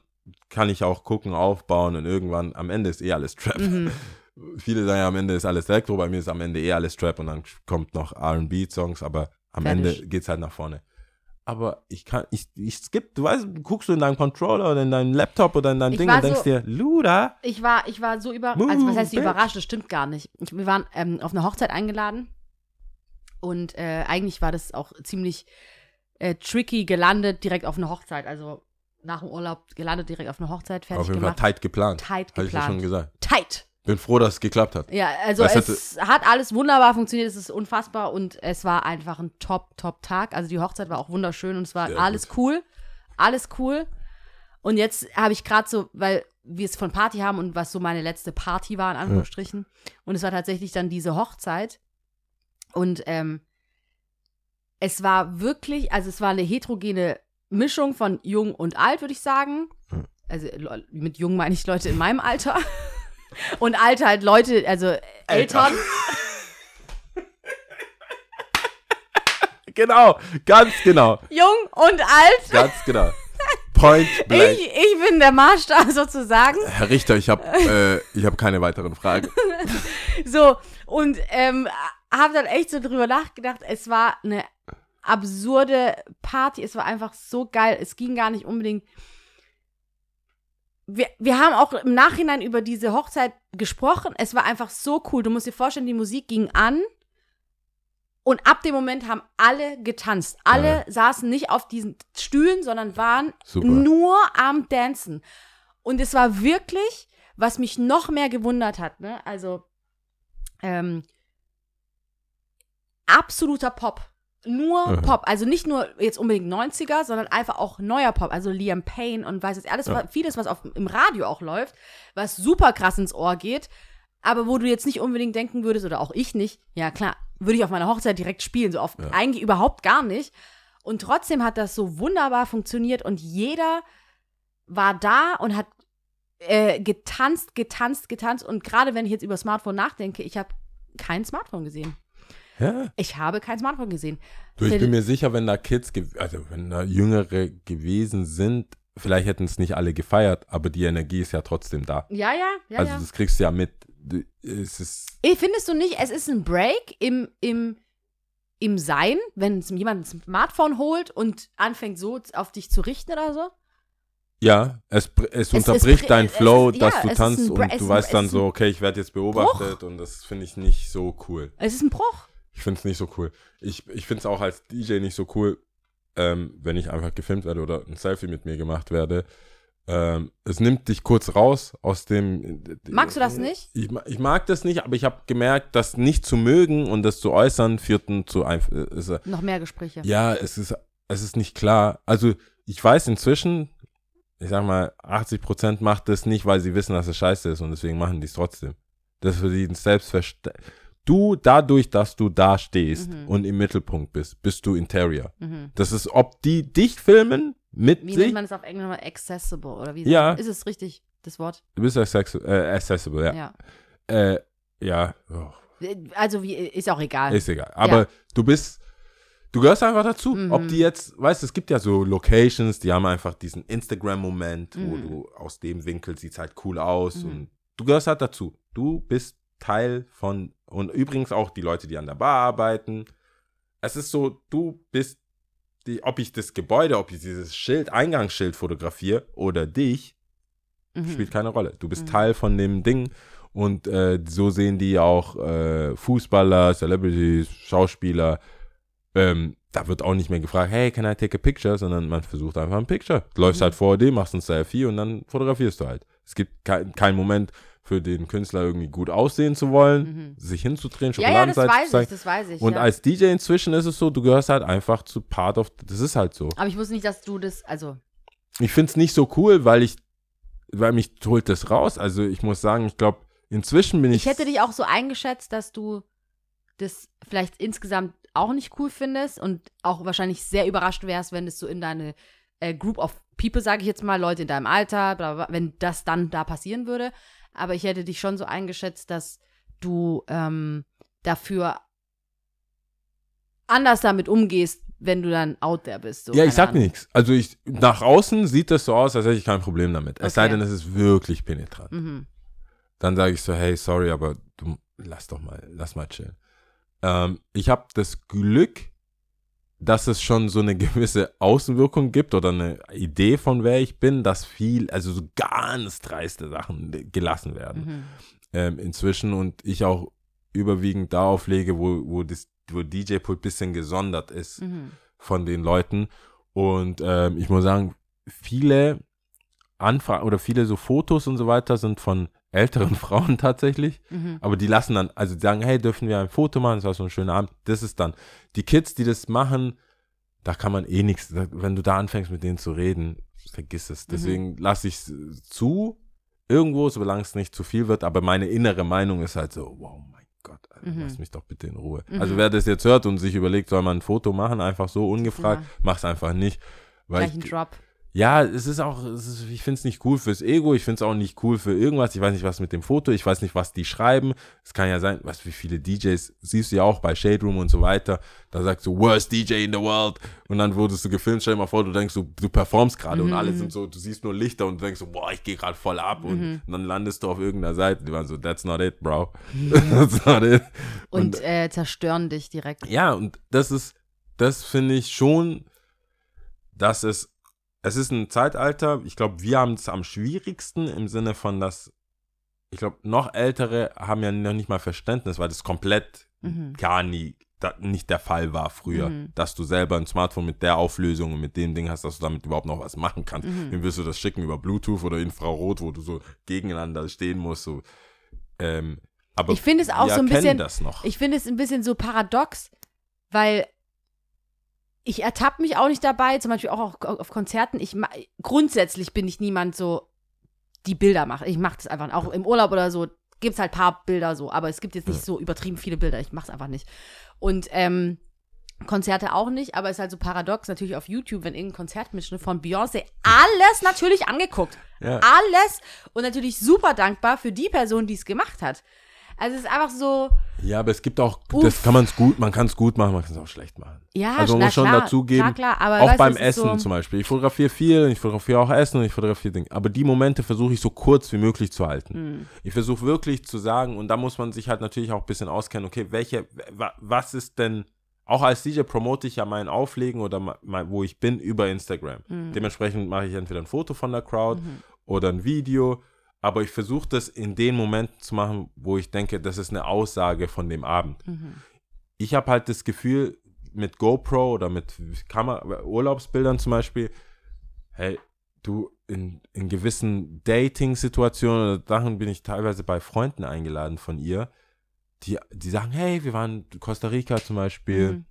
kann ich auch gucken, aufbauen und irgendwann, am Ende ist eh alles Trap. Mhm. Viele sagen ja, am Ende ist alles Elektro, bei mir ist am Ende eh alles Trap und dann kommt noch RB-Songs, aber am Fertig. Ende geht's halt nach vorne. Aber ich kann, ich, ich skip, du weißt, guckst du in deinem Controller oder in deinem Laptop oder in deinem Ich Ding und denkst so- dir, Luda, Ich war, ich war so über, Move, also was heißt bitch. überrascht, das stimmt gar nicht. Ich, wir waren ähm, auf eine Hochzeit eingeladen und äh, eigentlich war das auch ziemlich äh, tricky gelandet, direkt auf eine Hochzeit. Also nach dem Urlaub gelandet, direkt auf eine Hochzeit, fertig auf jeden Fall gemacht. tight geplant. Tight Habe ich ja schon geplant. gesagt. Tight. Bin froh, dass es geklappt hat. Ja, also Das es hat alles wunderbar funktioniert, es ist unfassbar und es war einfach ein top, top Tag. Also die Hochzeit war auch wunderschön und es war Sehr alles cool. Alles cool. Und jetzt habe ich gerade so, weil wir es von Party haben und was so meine letzte Party war, in Anführungsstrichen. Und es war tatsächlich dann diese Hochzeit. Und ähm, es war wirklich, also es war eine heterogene Mischung von jung und alt, würde ich sagen. Hm. Also mit jung meine ich Leute in meinem Alter. Und alt halt Leute, also Eltern. Genau, ganz genau. Jung und alt. Ganz genau. Point blank. Ich, ich bin der Maßstab sozusagen. Herr Richter, ich habe äh, ich hab keine weiteren Fragen. So, und ähm, habe dann echt so drüber nachgedacht. Es war eine absurde Party. Es war einfach so geil. Es ging gar nicht unbedingt wir, wir haben auch im Nachhinein über diese Hochzeit gesprochen. Es war einfach so cool. Du musst dir vorstellen, die Musik ging an. Und ab dem Moment haben alle getanzt. Alle saßen nicht auf diesen Stühlen, sondern waren Super. nur am Dancen. Und es war wirklich, was mich noch mehr gewundert hat, ne? Also, ähm, absoluter Pop. Nur Mhm. Pop. Also nicht nur jetzt unbedingt 90er, sondern einfach auch neuer Pop. Also Liam Payne und weiß jetzt alles, Ja. vieles, was auf, im Radio auch läuft, was super krass ins Ohr geht, aber wo du jetzt nicht unbedingt denken würdest, oder auch ich nicht, ja klar, würde ich auf meiner Hochzeit direkt spielen, so auf Ja. eigentlich überhaupt gar nicht. Und trotzdem hat das so wunderbar funktioniert und jeder war da und hat äh, getanzt, getanzt, getanzt. Und gerade wenn ich jetzt über Smartphone nachdenke, ich habe kein Smartphone gesehen. Ja. Ich habe kein Smartphone gesehen. Du, ich bin mir sicher, wenn da Kids, also wenn da Jüngere gewesen sind, vielleicht hätten es nicht alle gefeiert, aber die Energie ist ja trotzdem da. Ja, ja, ja, also ja. das kriegst du ja mit. Es ist, Findest du nicht, es ist ein Break im, im, im Sein, wenn es jemand ein Smartphone holt und anfängt so auf dich zu richten oder so? ja, es, es es unterbricht br- deinen es Flow, ist- ja, dass du es tanzt und es du weißt es dann so, okay, ich werde jetzt beobachtet und das finde ich nicht so cool. Es ist ein Bruch. Ich finde es nicht so cool. Ich, ich finde es auch als DJ nicht so cool, ähm, wenn ich einfach gefilmt werde oder ein Selfie mit mir gemacht werde. Ähm, es nimmt dich kurz raus aus dem. Magst du das nicht? Ich, ich mag das nicht, aber ich habe gemerkt, das nicht zu mögen und das zu äußern führten zu einfach. Äh, Noch mehr Gespräche. ja, es ist, es ist nicht klar. Also ich weiß inzwischen, ich sag mal, 80% macht das nicht, weil sie wissen, dass es scheiße ist und deswegen machen die es trotzdem. Das ist für sie ein Selbstverständnis. Du, dadurch, dass du da stehst Mhm. und im Mittelpunkt bist, bist du Interior. Mhm. Das ist, ob die dich filmen mit Wie sich, nennt man es auf Englisch nochmal? Accessible oder wie? Ja. Ist es richtig, das Wort? du bist accessible, äh, accessible ja. Ja. Äh, ja, oh, Also, wie, ist auch egal. ist egal. Aber du bist, du gehörst einfach dazu. Mhm. Ob die jetzt, weißt du, es gibt ja so Locations, die haben einfach diesen Instagram-Moment, wo Mhm. du aus dem Winkel sieht halt cool aus Mhm. und du gehörst halt dazu. Du bist Teil von, und übrigens auch die Leute, die an der Bar arbeiten. Es ist so, du bist die, ob ich das Gebäude, ob ich dieses Schild, Eingangsschild fotografiere oder dich, Mhm. spielt keine Rolle. Du bist Mhm. Teil von dem Ding und äh, so sehen die auch äh, Fußballer, Celebrities, Schauspieler. Ähm, da wird auch nicht mehr gefragt, hey, can I take a picture? Sondern man versucht einfach ein Picture. Du läufst Mhm. halt vor dem, machst ein Selfie und dann fotografierst du halt. Es gibt keinen kein Moment für den Künstler irgendwie gut aussehen zu wollen, Mhm. sich hinzudrehen, Ja, ja, das Schokoladenseite weiß ich, das weiß ich. Und ja. als DJ inzwischen ist es so, du gehörst halt einfach zu Part of, das ist halt so. Aber ich wusste nicht, dass du das, also, Ich finde es nicht so cool, weil ich, weil mich holt das raus. Also ich muss sagen, ich glaube, inzwischen bin ich. ich hätte dich auch so eingeschätzt, dass du das vielleicht insgesamt auch nicht cool findest und auch wahrscheinlich sehr überrascht wärst, wenn es so in deine äh, Group of People, sage ich jetzt mal, Leute in deinem Alter, bla, bla, wenn das dann da passieren würde. Aber ich hätte dich schon so eingeschätzt, dass du ähm, dafür anders damit umgehst, wenn du dann out there bist. So, ja, ich sag nichts. Also ich, nach außen sieht das so aus, als hätte ich kein Problem damit. Es sei Okay. denn, es ist wirklich penetrant. Mhm. Dann sage ich so, hey, sorry, aber du lass doch mal, lass mal chillen. Ähm, ich habe das Glück, dass es schon so eine gewisse Außenwirkung gibt oder eine Idee von wer ich bin, dass viel, also so ganz dreiste Sachen gelassen werden. Mhm. ähm, inzwischen und ich auch überwiegend darauf lege, wo, wo das wo DJ-Pult ein bisschen gesondert ist Mhm. von den Leuten. Und ähm, ich muss sagen, viele Anfragen oder viele so Fotos und so weiter sind von älteren Frauen tatsächlich. Mhm. Aber die lassen dann, also die sagen, hey, dürfen wir ein Foto machen? Das war so ein schöner Abend. Das ist dann. Die Kids, die das machen, da kann man eh nichts, wenn du da anfängst mit denen zu reden, vergiss es. Mhm. Deswegen lasse ich es zu, irgendwo, solange es nicht zu viel wird. Aber meine innere Meinung ist halt so, wow, mein Gott, Alter, Mhm. lass mich doch bitte in Ruhe. Mhm. Also wer das jetzt hört und sich überlegt, soll man ein Foto machen, einfach so ungefragt, Ja. mach's einfach nicht. Weil Gleich ein Drop. Ja, es ist auch, es ist, ich finde es nicht cool fürs Ego, ich finde es auch nicht cool für irgendwas. Ich weiß nicht, was mit dem Foto, ich weiß nicht, was die schreiben. Es kann ja sein, was wie viele DJs siehst du ja auch bei Shade Room und so weiter. Da sagst du, worst DJ in the world. Und dann wurdest du gefilmt, stell dir mal vor, du denkst, du, du performst gerade und Mhm, alle mhm. sind so, du siehst nur Lichter und du denkst so, boah, ich gehe gerade voll ab. Und, Mhm. und dann landest du auf irgendeiner Seite. Die waren so, that's not it, bro. that's not it. Und, äh, zerstören dich direkt. Ja, und das ist, das finde ich schon, dass es es ist ein Zeitalter, ich glaube, wir haben es am schwierigsten im Sinne von, dass, ich glaube, noch Ältere haben ja noch nicht mal Verständnis, weil das komplett Mhm. gar nie da, nicht der Fall war früher, Mhm. dass du selber ein Smartphone mit der Auflösung und mit dem Ding hast, dass du damit überhaupt noch was machen kannst. Mhm. Wem willst du das schicken über Bluetooth oder Infrarot, wo du so gegeneinander stehen musst? So. Ähm, aber Ich finde es auch wir so ein bisschen- das noch. Ich finde es ein bisschen so paradox, weil ich ertappe mich auch nicht dabei, zum Beispiel auch auf, auf Konzerten. Ich grundsätzlich bin ich niemand so, die Bilder macht. Ich mache das einfach auch im Urlaub oder so. Gibt es halt ein paar Bilder so, aber es gibt jetzt nicht so übertrieben viele Bilder. Ich mache es einfach nicht. Und ähm, Konzerte auch nicht, aber es ist halt so paradox natürlich auf YouTube, wenn irgendein Konzertmitschnitt von Beyoncé alles natürlich angeguckt. ja. Alles und natürlich super dankbar für die Person, die es gemacht hat. Also es ist einfach so, ja, aber es gibt auch, Uff. das kann man es gut, man kann es gut machen, man kann es auch schlecht machen. ja, Also man muss schon klar, dazugeben, klar, klar, aber auch weißt beim Essen so, zum Beispiel. Ich fotografiere viel, ich fotografiere auch Essen und ich fotografiere Dinge. Aber die Momente versuche ich so kurz wie möglich zu halten. Hm. Ich versuche wirklich zu sagen, und da muss man sich halt natürlich auch ein bisschen auskennen, okay, welche, wa- was ist denn, auch als DJ promote ich ja mein Auflegen oder mein, wo ich bin über Instagram. Mhm. Dementsprechend mache ich entweder ein Foto von der Crowd Mhm. oder ein Video, aber ich versuche das in den Momenten zu machen, wo ich denke, das ist eine Aussage von dem Abend Mhm. ich habe halt das Gefühl, mit GoPro oder mit Kamera, Urlaubsbildern zum Beispiel, hey, du, in, in gewissen Dating-Situationen oder Sachen bin ich teilweise bei Freunden eingeladen von ihr, die, die sagen, hey, wir waren in Costa Rica zum Beispiel. Mhm.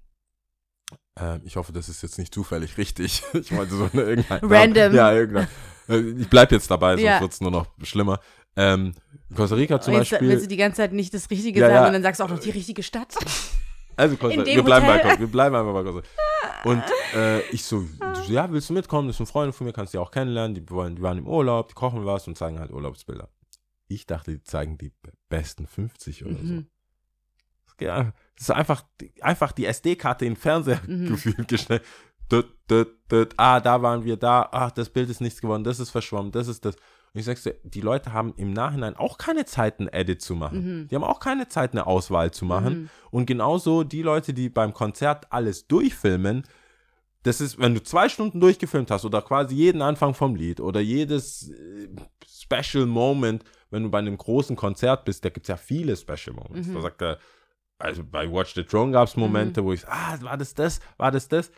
Ähm, ich hoffe, das ist jetzt nicht zufällig richtig. ich wollte so eine irgendein. Random. Ja, irgendein. Äh, Ich bleib jetzt dabei, sonst Ja. wird es nur noch schlimmer. Ähm, Costa Rica zum Und jetzt Beispiel. willst du die ganze Zeit nicht das Richtige Ja, sagen ja. und dann sagst du auch noch die richtige Stadt. Also Costa, wir bleiben bei Hotel. Wir bleiben einfach bei Costa. Und äh, ich so, so, ja, willst du mitkommen? Das sind Freunde von mir, kannst du ja auch kennenlernen. Die, wollen, die waren im Urlaub, die kochen was und zeigen halt Urlaubsbilder. Ich dachte, die zeigen die be- besten 50 oder so. Mhm. Das, einfach, das ist einfach, einfach die SD-Karte in den Fernseher Mhm. gefühlt gestellt. Dut, dut, dut, ah, da waren wir da, ach, das Bild ist nichts geworden, das ist verschwommen, das ist das. Und ich sag's dir, die Leute haben im Nachhinein auch keine Zeit, einen Edit zu machen. Mhm. Die haben auch keine Zeit, eine Auswahl zu machen. Mhm. Und genauso die Leute, die beim Konzert alles durchfilmen, das ist, wenn du zwei Stunden durchgefilmt hast oder quasi jeden Anfang vom Lied oder jedes äh, Special Moment, wenn du bei einem großen Konzert bist, da gibt es ja viele Special Moments. Mhm. Da sagt er, also bei Watch the Throne gab es Momente, wo ich, ah, war das das, war das das?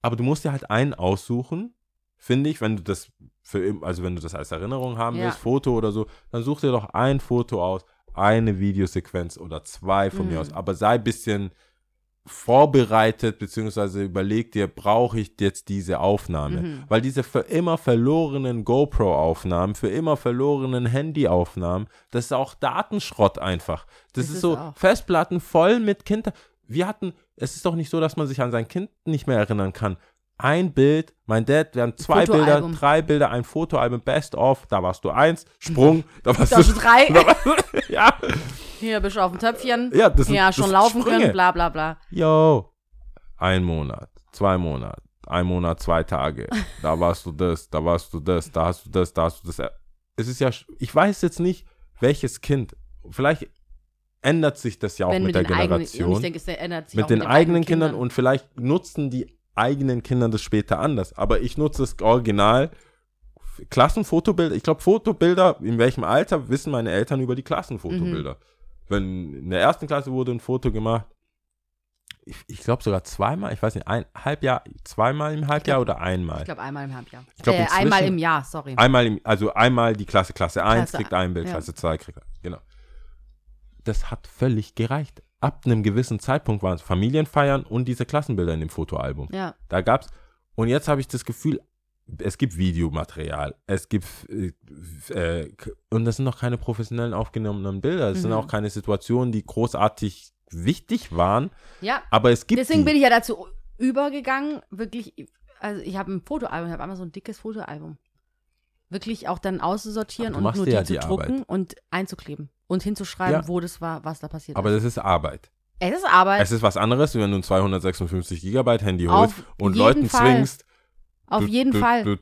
Aber du musst dir halt einen aussuchen, finde ich, wenn du das für, also wenn du das als Erinnerung haben Ja. willst, Foto oder so, dann such dir doch ein Foto aus, eine Videosequenz oder zwei von mir Mhm. aus, aber sei ein bisschen vorbereitet, beziehungsweise überleg dir, brauche ich jetzt diese Aufnahme? Mhm. Weil diese für immer verlorenen GoPro-Aufnahmen, für immer verlorenen Handy-Aufnahmen, das ist auch Datenschrott einfach. Das, Das ist ist so auch. Festplatten voll mit Kindern. Wir hatten, es ist doch nicht so, dass man sich an sein Kind nicht mehr erinnern kann. Ein Bild, mein Dad, wir haben zwei Bilder, drei Bilder, ein Fotoalbum, Best of, da warst du eins, Sprung, da warst Da hast du drei. da ja, Hier bist du auf dem Töpfchen. ja, das sind, ja, das schon laufen Sprünge. können, bla bla bla. Yo, ein Monat, zwei Monate, ein Monat, zwei Tage, da warst du das, da warst du das, da hast du das, da hast du das. Es ist ja, ich weiß jetzt nicht, welches Kind, vielleicht ändert sich das ja auch mit, mit der eigenen, Generation, ich denke, es ändert sich mit auch den mit eigenen Kindern und vielleicht nutzen die eigenen Kinder das später anders. Aber ich nutze das Original. Klassenfotobilder, ich glaube, Fotobilder, in welchem Alter wissen meine Eltern über die Klassenfotobilder. Wenn in der ersten Klasse wurde ein Foto gemacht, ich, ich glaube sogar zweimal, ich weiß nicht, ein Halbjahr, zweimal im Halbjahr oder einmal? Ich glaube, einmal im Halbjahr. Ich glaub, äh, einmal im Jahr, sorry. Einmal, im, also einmal die Klasse, Klasse 1 Klasse kriegt ein Bild, ja. Klasse 2 kriegt ein, genau. Das hat völlig gereicht. Ab einem gewissen Zeitpunkt waren es Familienfeiern und diese Klassenbilder in dem Fotoalbum. Ja. Da gab's, und jetzt habe ich das Gefühl, es gibt Videomaterial, es gibt, äh, äh, und das sind noch keine professionellen aufgenommenen Bilder, es sind Mhm. auch keine Situationen, die großartig wichtig waren, Ja, aber es gibt deswegen die. bin ich ja dazu übergegangen, wirklich, also ich habe ein Fotoalbum, ich habe einmal so ein dickes Fotoalbum. Wirklich auch dann auszusortieren und nur die ja zu die drucken Arbeit. und einzukleben und hinzuschreiben, Ja. wo das war, was da passiert aber ist. das ist Arbeit. Es ist Arbeit, Es ist was anderes, wenn du ein 256 Gigabyte Handy Auf holst und Leuten Fall. zwingst. auf jeden Fall.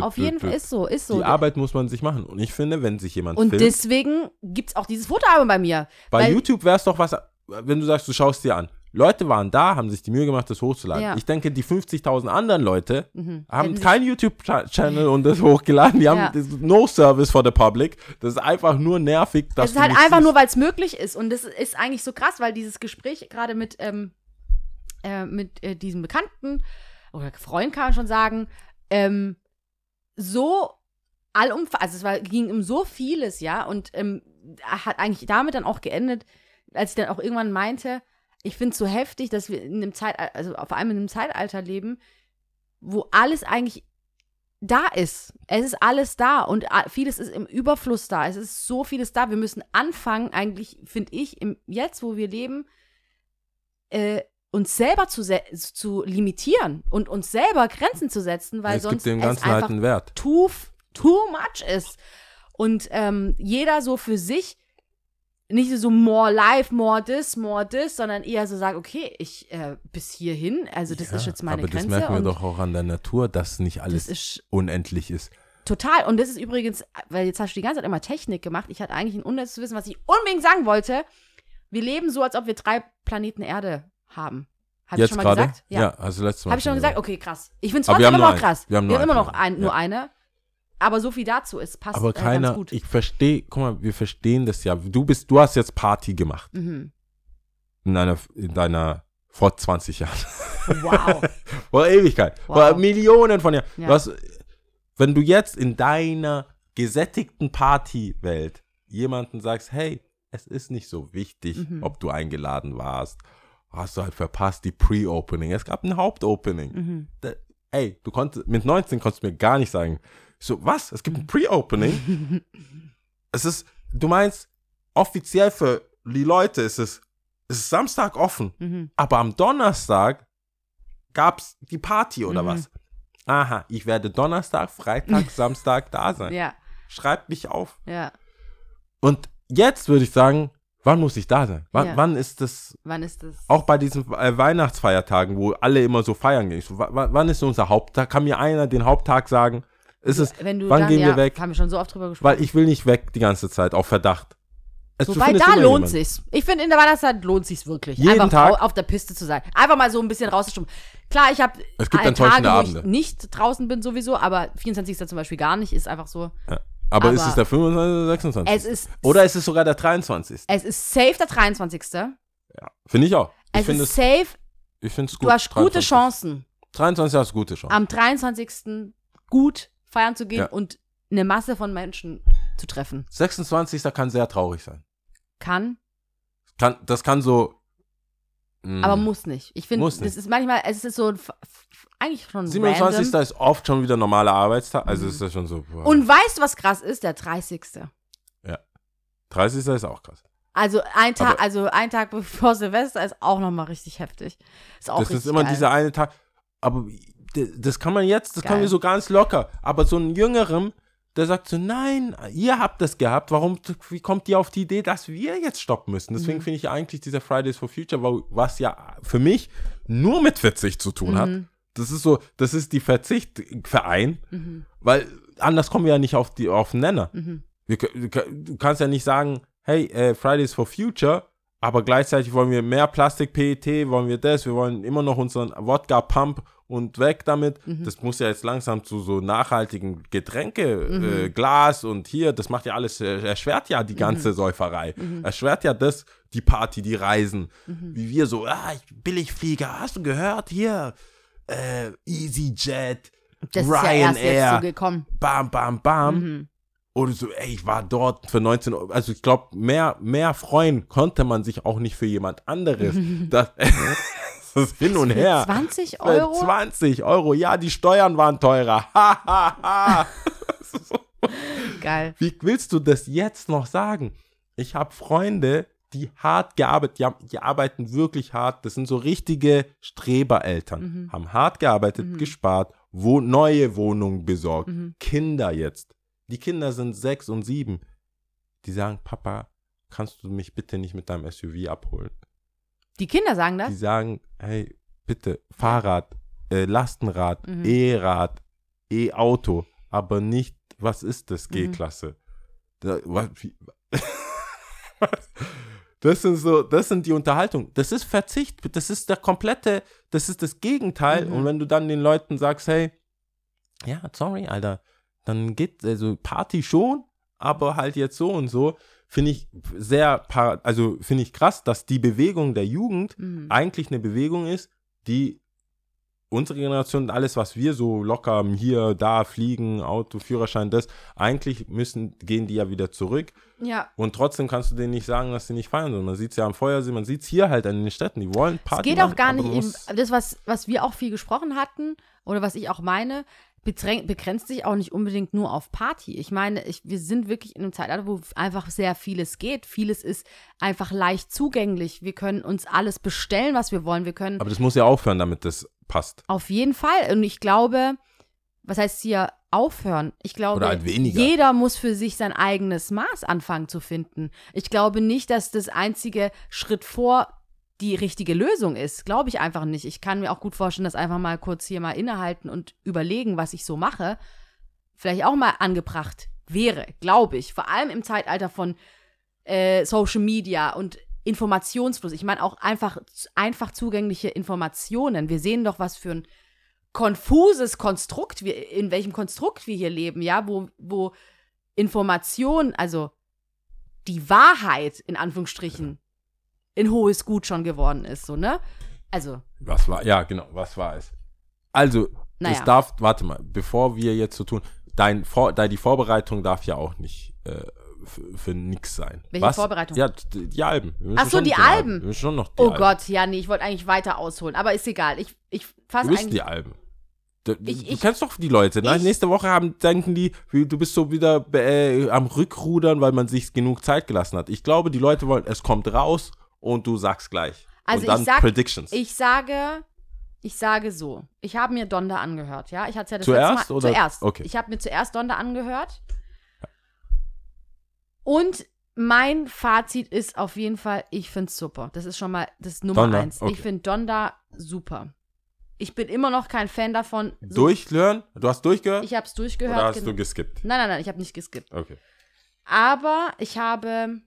auf jeden Fall ist so, ist so. Die Arbeit muss man sich machen. Und ich finde, wenn sich jemand und filmt, deswegen gibt es auch dieses Fotoalbum bei mir. bei YouTube wäre es doch was, wenn du sagst, du schaust dir an. Leute waren da, haben sich die Mühe gemacht, das hochzuladen. Ja. Ich denke, die 50.000 anderen Leute Mhm. haben keinen YouTube-Channel und das hochgeladen. Die haben Ja. no Service for the public. Das ist einfach nur nervig, dass Es ist halt einfach siehst. nur, weil es möglich ist. Und das ist eigentlich so krass, weil dieses Gespräch gerade mit, ähm, äh, mit äh, diesem Bekannten oder Freund kann man schon sagen, ähm, so allumfassend, also es war, ging um so vieles, ja, und ähm, hat eigentlich damit dann auch geendet, als ich dann auch irgendwann meinte, ich finde es so heftig, dass wir in einem Zeitalter, also vor allem in einem Zeitalter leben, wo alles eigentlich da ist. Es ist alles da und vieles ist im Überfluss da. Es ist so vieles da. Wir müssen anfangen, eigentlich, finde ich, im, jetzt, wo wir leben, äh, uns selber zu, se- zu limitieren und uns selber Grenzen zu setzen, weil es sonst dem es einfach halt einen Wert. too, too much ist. Und ähm, jeder so für sich nicht so more life, more this, more this, sondern eher so sagt, okay, ich äh, bis hierhin, also das Ja, ist jetzt meine aber Grenze. das merken wir doch auch an der Natur, dass nicht alles ist unendlich ist. total. Und das ist übrigens, weil jetzt hast du die ganze Zeit immer Technik gemacht. Ich hatte eigentlich ein unnützes Wissen, was ich unbedingt sagen wollte. Wir leben so, als ob wir drei Planeten Erde haben. Habe ich Jetzt schon mal gerade? gesagt? Ja. also letztes Mal. Habe ich schon gesagt? Okay, krass. Ich finde es Aber trotzdem wir haben immer noch krass. Wir haben nur immer einen noch ein, nur ja. eine. Aber so viel dazu, es passt Aber äh, keiner, ganz gut. ich verstehe, guck mal, wir verstehen das ja. Du bist, du hast jetzt Party gemacht mhm. in deiner, in deiner, vor 20 Jahren. Wow. Vor Ewigkeit. Wow. Vor Millionen von Jahren. Ja. Hast, wenn du jetzt in deiner gesättigten Partywelt jemanden sagst, hey, es ist nicht so wichtig, Mhm. ob du eingeladen warst, hast du halt verpasst die Pre-Opening. Es gab ein Hauptopening. mhm. Da, ey, du konntest, mit 19 konntest du mir gar nicht sagen. Ich so, was? Es gibt ein Pre-Opening? es ist, du meinst, offiziell für die Leute ist es, es ist Samstag offen, Mhm. aber am Donnerstag gab's die Party oder Mhm. was? Aha, ich werde Donnerstag, Freitag, Samstag da sein. Ja, Schreibt mich auf. ja. Und jetzt würde ich sagen, wann muss ich da sein? Wann, Ja. wann ist das Wann ist das? auch bei diesen äh, Weihnachtsfeiertagen, wo alle immer so feiern gehen. So, wa- wa- wann ist unser Haupttag? Kann mir einer den Haupttag sagen? Ist es, Wenn du wann dann, gehen ja, wir weg? Haben wir schon so oft drüber gesprochen. Weil ich will nicht weg die ganze Zeit, auf Verdacht. Es, du Wobei, da lohnt jemanden. sich's. Ich finde, in der Weihnachtszeit lohnt sich's wirklich. Jeden Einfach Tag? auf der Piste zu sein. Einfach mal so ein bisschen rauszustummen. Klar, ich habe Es gibt Tage, enttäuschende wo Abende. ich nicht draußen bin sowieso, aber 24. zum Beispiel gar nicht, ist einfach so. Ja. Aber, ist Aber es der 25. oder 26.? Es ist, oder ist es sogar der 23.? es ist safe der 23. Ja. Finde ich auch. Ich Es finde ist es, safe, ich finde es gut. du hast gute 23. Chancen, 23 hast gute Chancen. am 23. gut feiern zu gehen Ja. und eine Masse von Menschen zu treffen. 26. kann sehr traurig sein. Kann, Kann, das kann so. mh, aber muss nicht. Ich finde, das ist manchmal, es ist so eigentlich schon 27. random. ist oft schon wieder normaler Arbeitstag. Also Mhm. ist das schon so. boah. Und weißt du, was krass ist? Der 30. 30. ist auch krass. Also ein Tag, Aber- also ein Tag bevor Silvester ist auch nochmal richtig heftig. Ist auch das ist immer geil. dieser eine Tag. Aber das kann man jetzt, das Geil. können wir so ganz locker. Aber so ein Jüngerem, der sagt so, nein, ihr habt das gehabt. Warum, wie kommt ihr auf die Idee, dass wir jetzt stoppen müssen? Deswegen Mhm. finde ich eigentlich dieser Fridays for Future, was ja für mich nur mit Verzicht zu tun hat. Mhm. Das ist so, das ist die Verzichtverein, Mhm. weil anders kommen wir ja nicht auf die auf den Nenner. Mhm. Wir, kö- du kannst ja nicht sagen, hey, äh, Fridays for Future, aber gleichzeitig wollen wir mehr Plastik-PET, wollen wir das, wir wollen immer noch unseren Wodka-Pump und weg damit. Mhm. Das muss ja jetzt langsam zu so nachhaltigen Getränke, Mhm. äh, Glas und hier, das macht ja alles, äh, erschwert ja die ganze Säuferei. Mhm. Erschwert ja das, die Party, die Reisen. Mhm. Wie wir so, ah, ich- Billigflieger, hast du gehört? Hier, äh, EasyJet, Das ist ja erst jetzt Ryanair. so gekommen. bam, bam, bam. Oder so, ey, ich war dort für 19 Euro. Also ich glaube, mehr, mehr freuen konnte man sich auch nicht für jemand anderes. das, das ist hin und her. 20 Für Euro? 20 Euro. Ja, die Steuern waren teurer. Ha. Geil. Wie willst du das jetzt noch sagen? Ich habe Freunde, die hart gearbeitet, die, haben, die arbeiten wirklich hart. Das sind so richtige Strebereltern. Mhm. Haben hart gearbeitet, Mhm. gespart, wo neue Wohnungen besorgt. Mhm. Kinder jetzt. Die Kinder sind sechs und sieben. Die sagen, Papa, kannst du mich bitte nicht mit deinem SUV abholen? Die Kinder sagen Die das? sagen, hey, bitte, Fahrrad, äh, Lastenrad, Mhm. E-Rad, E-Auto, aber nicht, was ist das, Mhm. G-Klasse? Was? Das sind so, das sind die Unterhaltung. Das ist Verzicht. Das ist der komplette, das ist das Gegenteil. Mhm. Und wenn du dann den Leuten sagst, hey, ja, sorry, Alter, dann geht, also Party schon, aber halt jetzt so und so, finde ich sehr, par- also finde ich krass, dass die Bewegung der Jugend Mhm. eigentlich eine Bewegung ist, die unsere Generation, alles, was wir so locker haben, hier, da, fliegen, Auto, Führerschein, das, eigentlich müssen, gehen die ja wieder zurück. Ja. Und trotzdem kannst du denen nicht sagen, dass sie nicht feiern sollen. Man sieht es ja am Feuersee, man sieht es hier halt in den Städten, die wollen Es Party geht auch machen, gar aber nicht eben, das, was, was wir auch viel gesprochen hatten, oder was ich auch meine, begrenzt sich auch nicht unbedingt nur auf Party. Ich meine, ich, wir sind wirklich in einem Zeitalter, wo einfach sehr vieles geht. Vieles ist einfach leicht zugänglich. Wir können uns alles bestellen, was wir wollen. Wir können Aber das muss ja aufhören, damit das passt. auf jeden Fall. Und ich glaube, was heißt hier aufhören? Ich glaube, Oder halt weniger. jeder muss für sich sein eigenes Maß anfangen zu finden. Ich glaube nicht, dass das einzige Schritt vor die richtige Lösung ist. Glaube ich einfach nicht. Ich kann mir auch gut vorstellen, dass einfach mal kurz hier mal innehalten und überlegen, was ich so mache, vielleicht auch mal angebracht wäre, glaube ich. Vor allem im Zeitalter von äh, Social Media und Informationsfluss. Ich meine auch einfach, einfach zugängliche Informationen. Wir sehen doch, was für ein konfuses Konstrukt wir, in welchem Konstrukt wir hier leben, ja, wo, wo Information, also die Wahrheit in Anführungsstrichen, ein hohes Gut schon geworden ist, so, ne? Also, Was war, ja, genau, was war es? Also, Naja. es darf, warte mal, bevor wir jetzt so tun, dein Vor, dein, die Vorbereitung darf ja auch nicht äh, für, für nix sein. Welche was? Vorbereitung? Ja, die, die müssen Ach so, die Alben. Wir müssen schon noch oh Alben. Gott, ja, nee, ich wollte eigentlich weiter ausholen, aber ist egal. Ich, ich fasse eigentlich. die Alben. Du, Ich- du ich- kennst doch die Leute, ne? ich- Nächste Woche haben, denken die, du bist so wieder äh, am Rückrudern, weil man sich genug Zeit gelassen hat. Ich glaube, die Leute wollen, es kommt raus und du sagst gleich. Also und dann ich sag- Predictions. Ich sage, ich sage so. Ich habe mir Donda angehört, ja. Ich hatte ja das Zuerst Mal, oder- Zuerst. Okay. Ich habe mir zuerst Donda angehört. Und mein Fazit ist auf jeden Fall, ich finde es super. Das ist schon mal das Nummer Donda, eins. okay. Ich finde Donda super. Ich bin immer noch kein Fan davon. so- Durchhören? Du hast durchgehört? Ich habe es durchgehört. oder hast du geskippt? nein, nein, nein, ich habe nicht geskippt. Okay. Aber ich habe,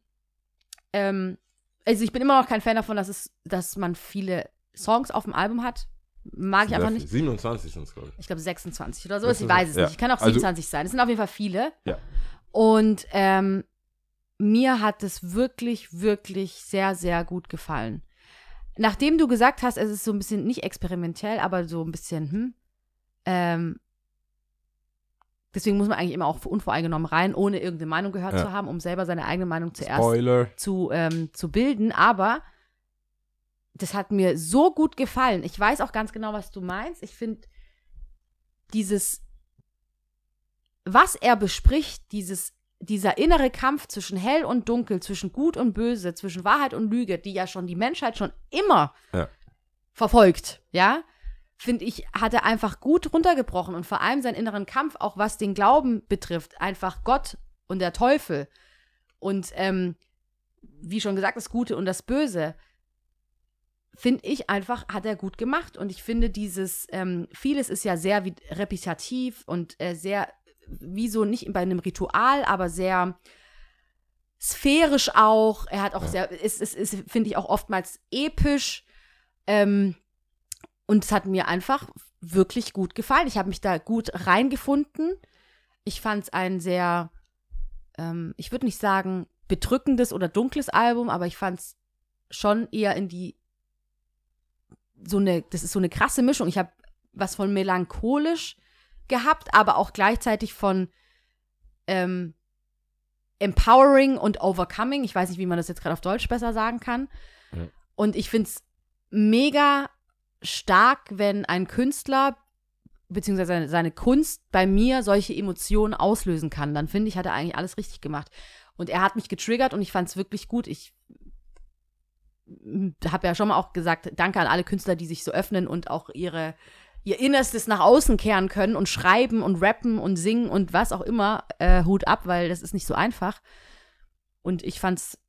ähm, also ich bin immer noch kein Fan davon, dass es, dass man viele Songs auf dem Album hat. Mag ich einfach nicht. 27 sind es, glaube ich. Ich glaube 26 oder so. Ich 26, weiß es ja. nicht. Ich kann auch Also- 27 sein. Es sind auf jeden Fall viele. Ja. Und ähm, mir hat es wirklich, wirklich sehr, sehr gut gefallen. Nachdem du gesagt hast, es ist so ein bisschen nicht experimentell, aber so ein bisschen, hm, ähm, deswegen muss man eigentlich immer auch unvoreingenommen rein, ohne irgendeine Meinung gehört Ja. zu haben, um selber seine eigene Meinung zuerst Spoiler. zu, ähm, zu bilden, aber das hat mir so gut gefallen. Ich weiß auch ganz genau, was du meinst. Ich finde dieses, was er bespricht, dieses, dieser innere Kampf zwischen hell und dunkel, zwischen gut und böse, zwischen Wahrheit und Lüge, die ja schon die Menschheit schon immer Ja. verfolgt, ja, finde ich, hat er einfach gut runtergebrochen und vor allem seinen inneren Kampf, auch was den Glauben betrifft, einfach Gott und der Teufel und ähm, wie schon gesagt, das Gute und das Böse, finde ich einfach, hat er gut gemacht. Und ich finde dieses, ähm, vieles ist ja sehr wie, repetitiv und äh, sehr, wie so nicht bei einem Ritual, aber sehr sphärisch auch. Er hat auch sehr, ist, ist, ist finde ich auch oftmals episch. Ähm, und es hat mir einfach wirklich gut gefallen. Ich habe mich da gut reingefunden. Ich fand es ein sehr, ähm, ich würde nicht sagen bedrückendes oder dunkles Album, aber ich fand es schon eher in die so eine, das ist so eine krasse Mischung. Ich habe was von melancholisch gehabt, aber auch gleichzeitig von ähm, empowering und overcoming. Ich weiß nicht, wie man das jetzt gerade auf Deutsch besser sagen kann. Ja. Und ich finde es mega stark, wenn ein Künstler beziehungsweise seine, seine Kunst bei mir solche Emotionen auslösen kann. Dann finde ich, hat er eigentlich alles richtig gemacht. Und er hat mich getriggert und ich fand es wirklich gut. Ich habe ja schon mal auch gesagt, danke an alle Künstler, die sich so öffnen und auch ihre ihr Innerstes nach außen kehren können und schreiben und rappen und singen und was auch immer. Äh, Hut ab, weil das ist nicht so einfach. Und ich fand es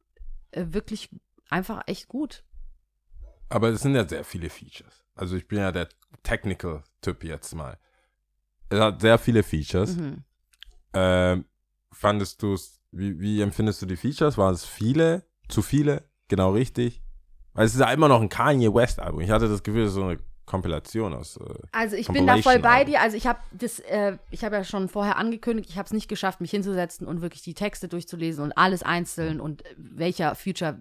äh, wirklich einfach echt gut. Aber es sind ja sehr viele Features. Also ich bin ja der Technical-Typ jetzt mal. Es hat sehr viele Features. Mhm. Ähm, fandest du es, wie, wie empfindest du die Features? Waren es viele? Zu viele? genau richtig. Weil es ist ja immer noch ein Kanye West Album. Ich hatte das Gefühl, das ist so eine Kompilation aus. Äh, Also ich bin da voll bei dir. Also ich habe das, äh, ich habe ja schon vorher angekündigt, ich habe es nicht geschafft, mich hinzusetzen und wirklich die Texte durchzulesen und alles einzeln und welcher Future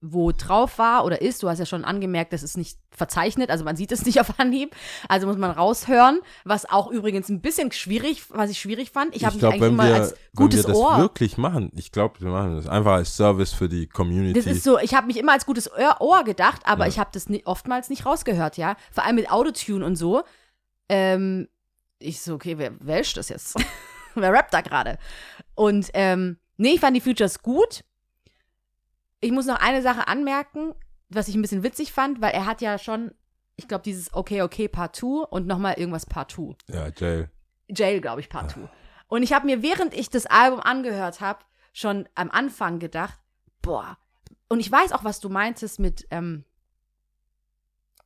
wo drauf war oder ist. Du hast ja schon angemerkt, das ist nicht verzeichnet, also man sieht es nicht auf Anhieb. Also muss man raushören, was auch übrigens ein bisschen schwierig, was ich schwierig fand. Ich habe mich eigentlich wenn immer wir, als wenn gutes wir das Ohr wirklich machen, ich glaube, wir machen das einfach als Service für die Community. Das ist so, ich habe mich immer als gutes Ohr, gedacht, aber Ja. ich habe das ni oftmals nicht rausgehört, ja. Vor allem mit Autotune und so. Ähm, ich so, okay, wer, ist das jetzt? wer rappt da gerade? Und ähm, nee, ich fand die Futures gut. Ich muss noch eine Sache anmerken, was ich ein bisschen witzig fand, weil er hat ja schon, ich glaube, dieses Okay, okay, Part 2 und nochmal irgendwas Part 2. ja, Jail. Jail, glaube ich, Part 2. Und ich habe mir, während ich das Album angehört habe, schon am Anfang gedacht, boah. Und ich weiß auch, was du meintest mit, ähm,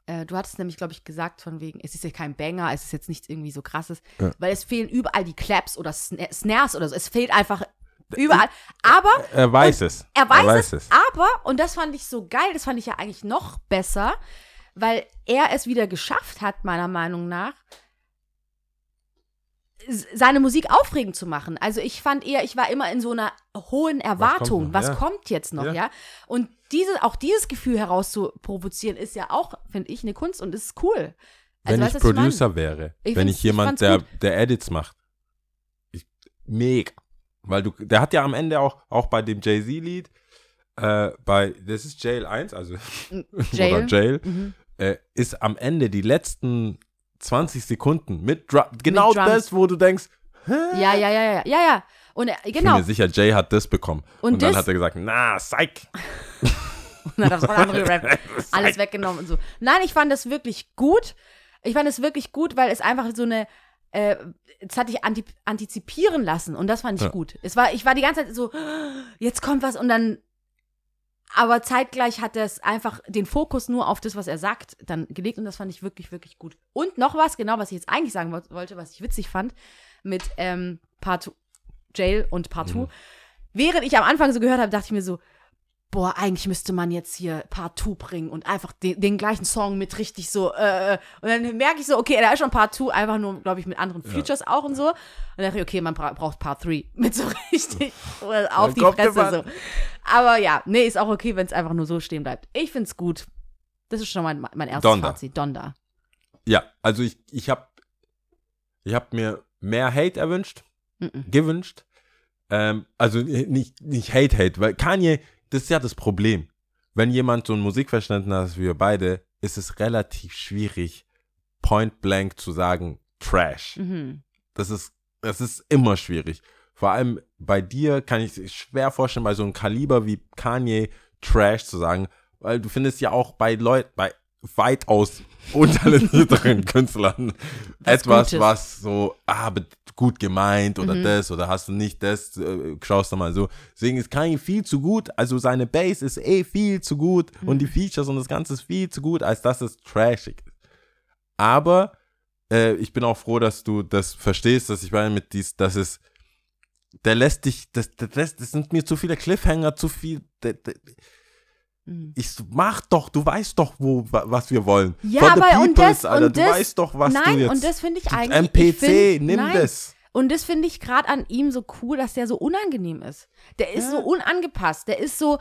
äh, du hattest nämlich, glaube ich, gesagt, von wegen, es ist ja kein Banger, es ist jetzt nichts irgendwie so krasses, Ja. weil es fehlen überall die Claps oder Sna Snares oder so. Es fehlt einfach überall. Aber Er weiß es. er weiß, es, aber, und das fand ich so geil, das fand ich ja eigentlich noch besser, weil er es wieder geschafft hat, meiner Meinung nach, seine Musik aufregend zu machen. Also ich fand eher, ich war immer in so einer hohen Erwartung. noch? Was Ja. kommt jetzt noch, Ja. ja? Und diese, auch dieses Gefühl herauszuprovozieren, ist ja auch, finde ich, eine Kunst und ist cool. Wenn weißt ich was? Producer wäre, Ich wenn ich ich jemand, der, gut. der Edits macht. Ich, mega. Weil du, der hat ja am Ende auch, auch bei dem Jay-Z-Lied, äh, bei, das ist Jail 1, also, Jail. oder Jail, Mhm. äh, ist am Ende die letzten 20 Sekunden mit, Dru genau Drums. das, wo du denkst, Ja, ja, ja, ja, ja, ja. Und er, ich bin genau. mir sicher, Jay hat das bekommen. Und Und, dann hat er gesagt, na, psych. Und hat das von andere gerappt. Alles weggenommen und so. Nein, ich fand das wirklich gut. Ich fand es wirklich gut, weil es einfach so eine, äh, es hat dich anti antizipieren lassen und das fand ich Ja. gut. Es war, ich war die ganze Zeit so, jetzt kommt was und dann, aber zeitgleich hat es einfach den Fokus nur auf das, was er sagt, dann gelegt und das fand ich wirklich, wirklich gut. Und noch was, genau, was ich jetzt eigentlich sagen wo- wollte, was ich witzig fand, mit ähm, Part 2, Jail und Part 2. Mhm. Während ich am Anfang so gehört habe, dachte ich mir so, boah, eigentlich müsste man jetzt hier Part 2 bringen und einfach den, den gleichen Song mit richtig so, äh, und dann merke ich so, okay, da ist schon Part 2, einfach nur, glaube ich, mit anderen Features auch und so. Und dann dachte ich, okay, man bra braucht Part 3 mit so richtig äh, auf die Fresse so. Aber ja, nee, ist auch okay, wenn es einfach nur so stehen bleibt. Ich find's gut. Das ist schon mein, mein erstes Donda. Fazit. Donda. Ja, also ich, ich habe ich hab mir mehr Hate erwünscht, Mhm. gewünscht. Ähm, also nicht, nicht Hate, Hate, weil Kanye, das ist ja das Problem. Wenn jemand so ein Musikverständnis hat wie wir beide, ist es relativ schwierig, point blank zu sagen, Trash. Mhm. Das ist, das ist immer schwierig. Vor allem bei dir kann ich es schwer vorstellen, bei so einem Kaliber wie Kanye Trash zu sagen, weil du findest ja auch bei Leuten, bei weitaus untalentierteren Künstlern Was etwas, Gutes. was so, ah, gut gemeint oder Mhm. das oder hast du nicht das, äh, schaust du mal so. Deswegen ist Kanye viel zu gut, also seine Bass ist eh viel zu gut Mhm. und die Features und das Ganze ist viel zu gut, als dass es trashig ist. Aber äh, ich bin auch froh, dass du das verstehst, dass ich meine mit dies, dass es, der lässt dich, das, das, das sind mir zu viele Cliffhanger, zu viel. Der, der. Ich so, mach doch, du weißt doch, wo, wa- was wir wollen. Ja, aber und peoples, das- Alter, und du das- weißt doch, was Nein, du jetzt. und das finde ich eigentlich. MPC, find, nimm nein. das. Und das finde ich gerade an ihm so cool, dass der so unangenehm ist. Der ist Ja. so unangepasst. Der ist so,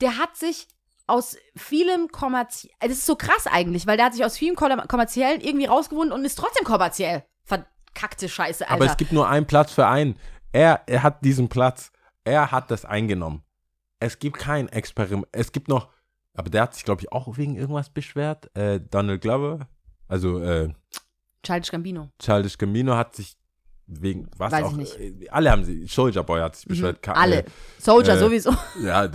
der hat sich aus vielem kommerziell, das ist so krass eigentlich, weil der hat sich aus vielem Kom- kommerziellen irgendwie rausgewunden und ist trotzdem kommerziell. Verkackte Scheiße, Alter. Aber es gibt nur einen Platz für einen. Er, er hat diesen Platz. Er hat das eingenommen. Es gibt kein Experiment. Es gibt noch, aber der hat sich, glaube ich, auch wegen irgendwas beschwert. Äh, Donald Glover, also äh, Childish Gambino. Childish Gambino hat sich wegen was Weiß ich auch. nicht. äh, Alle haben sie. Soldier Boy hat sich beschwert. Ka- Mhm. Alle. Äh, Soldier äh, sowieso. ja,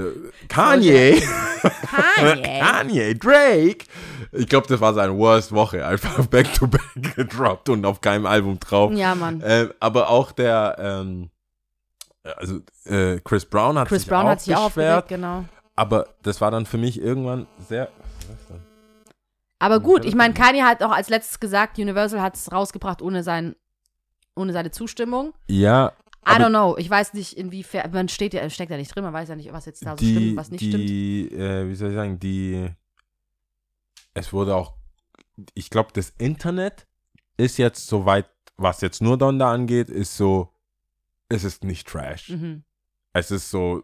Kanye. Kanye. Kanye, Drake. Ich glaube, das war seine worst Woche. Einfach back to back gedroppt und auf keinem Album drauf. Ja, Mann. Ähm, aber auch der, ähm, also äh, Chris Brown hat Chris sich Brown auch hat sich auch beschwert. genau. Aber das war dann für mich irgendwann sehr. Aber gut, ich meine, Kanye hat auch als letztes gesagt, Universal hat es rausgebracht ohne, sein, ohne seine Zustimmung. Ja, I don't know. Ich weiß nicht, inwiefern. Man steht ja, steckt ja nicht drin, man weiß ja nicht, was jetzt da so die, stimmt, was nicht stimmt. die, äh, wie soll ich sagen, die, es wurde auch, ich glaube, das Internet ist jetzt soweit, was jetzt nur Donda angeht, ist so, es ist nicht Trash. Mhm. Es ist so,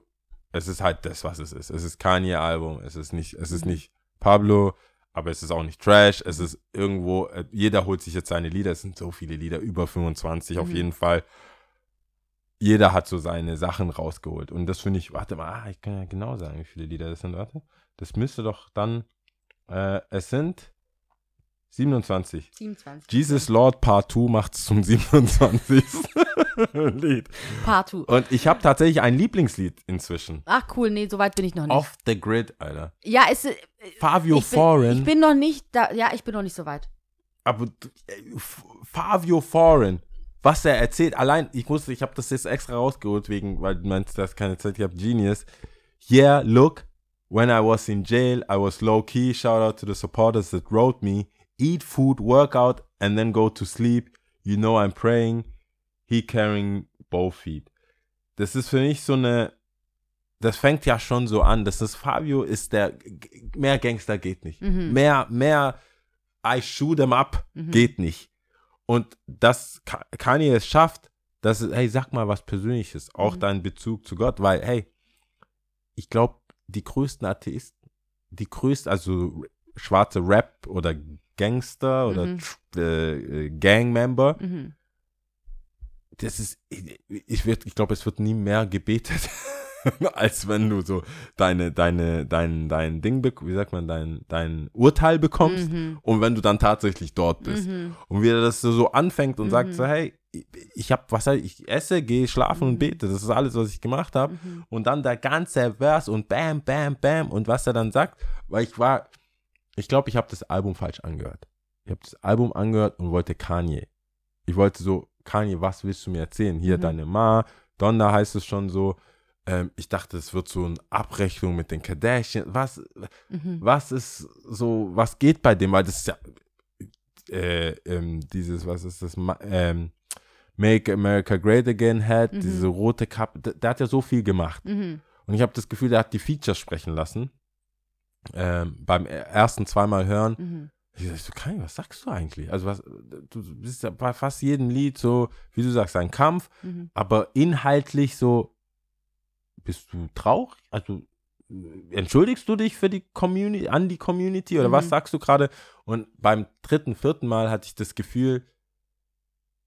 es ist halt das, was es ist. Es ist Kanye-Album, es ist nicht, es ist Mhm. nicht Pablo, aber es ist auch nicht Trash, es ist irgendwo, äh, jeder holt sich jetzt seine Lieder, es sind so viele Lieder, über 25 auf Mhm. jeden Fall. Jeder hat so seine Sachen rausgeholt. Und das finde ich, warte mal, ah, ich kann ja genau sagen, wie viele Lieder das sind, warte. Das müsste doch dann, äh, es sind 27. 27. Jesus Lord Part 2 macht es zum 27. Lied. Partout. Und ich habe tatsächlich ein Lieblingslied inzwischen. Ach cool, nee, so weit bin ich noch nicht. Off the Grid, Alter. Ja, es, äh, Fabio ich, bin, Foreign. ich bin noch nicht da. Ja, ich bin noch nicht so weit. aber Fabio Foreign, was er erzählt, allein, ich musste, ich habe das jetzt extra rausgeholt, wegen, weil du meinst, das keine Zeit, ich habe Genius. Yeah, look, when I was in jail, I was low key. Shout out to the supporters that wrote me. Eat food, work out, and then go to sleep. You know I'm praying. He carrying both feet. Das ist für mich so eine, das fängt ja schon so an. Das ist Fabio ist der, mehr Gangster geht nicht. Mhm. Mehr, mehr, I shoot em up Mhm. geht nicht. Und dass Ka- Kanye es schafft, dass es, hey, sag mal was Persönliches, auch Mhm. deinen Bezug zu Gott, weil, hey, ich glaube, die größten Atheisten, die größten, also schwarze Rap oder Gangster oder Mhm. äh, äh, Gangmember, Mhm. das ist, ich, ich, werd- ich glaube, es wird nie mehr gebetet, als wenn du so deine, deine, dein, dein Ding, wie sagt man, dein, dein Urteil bekommst Mhm. und wenn du dann tatsächlich dort bist. Mhm. Und wie er das so, so anfängt und sagt Mhm. so, hey, ich, habe, was ich, esse, gehe schlafen und Mhm. bete, das ist alles, was ich gemacht habe. Und dann der ganze Vers und bam, bam, bam und was er dann sagt, weil ich war, ich glaube, ich habe das Album falsch angehört. Ich habe das Album angehört und wollte Kanye. Ich wollte so, Kanye, was willst du mir erzählen? Hier Mhm. deine Ma, Donda heißt es schon so. Ähm, ich dachte, es wird so eine Abrechnung mit den Kardashian. Was, Mhm. was ist so, was geht bei dem? Weil das ist ja äh, ähm, dieses, was ist das? Ähm, Make America Great Again hat, Mhm. diese rote Kappe, der, der hat ja so viel gemacht. Mhm. Und ich habe das Gefühl, der hat die Features sprechen lassen. Ähm, beim ersten zweimal hören. Mhm. Ich so, Kai, was sagst du eigentlich? Also was, du bist ja bei fast jedem Lied so, wie du sagst, ein Kampf, Mhm. aber inhaltlich so, bist du traurig? Also entschuldigst du dich für die Community, an die Community oder was Mhm. sagst du gerade? Und beim dritten, vierten Mal hatte ich das Gefühl,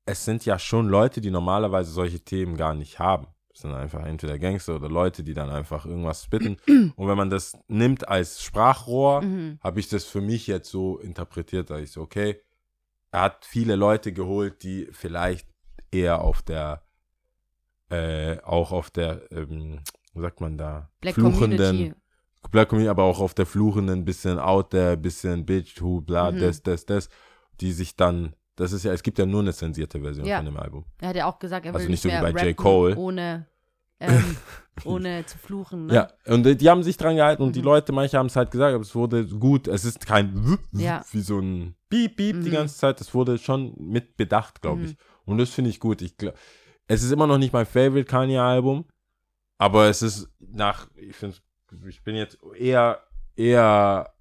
es sind ja schon Leute, die normalerweise solche Themen gar nicht haben. Sind einfach entweder Gangster oder Leute, die dann einfach irgendwas spitten. Und wenn man das nimmt als Sprachrohr, Mhm. habe ich das für mich jetzt so interpretiert, dass ich so, okay, er hat viele Leute geholt, die vielleicht eher auf der, äh, auch auf der, ähm, wie sagt man da, Black fluchenden, Community. Black Community, aber auch auf der fluchenden, bisschen out there, bisschen bitch, who, bla, Mhm. das, das, das, die sich dann, das ist ja, es gibt ja nur eine zensierte Version Ja. von dem Album. Er hat ja auch gesagt, er will Also nicht nicht so wie bei J. Cole. ohne, ähm, ohne zu fluchen. Ne? Ja, und äh, die haben sich dran gehalten und die Mhm. Leute, manche haben es halt gesagt, aber es wurde gut. Es ist kein Ja. wie so ein Piep die Mhm. ganze Zeit. Es wurde schon mit Bedacht, glaube Mhm. ich. Und das finde ich gut. Ich glaub, es ist immer noch nicht mein Favorite Kanye-Album, aber es ist nach, ich finde, ich bin jetzt eher, eher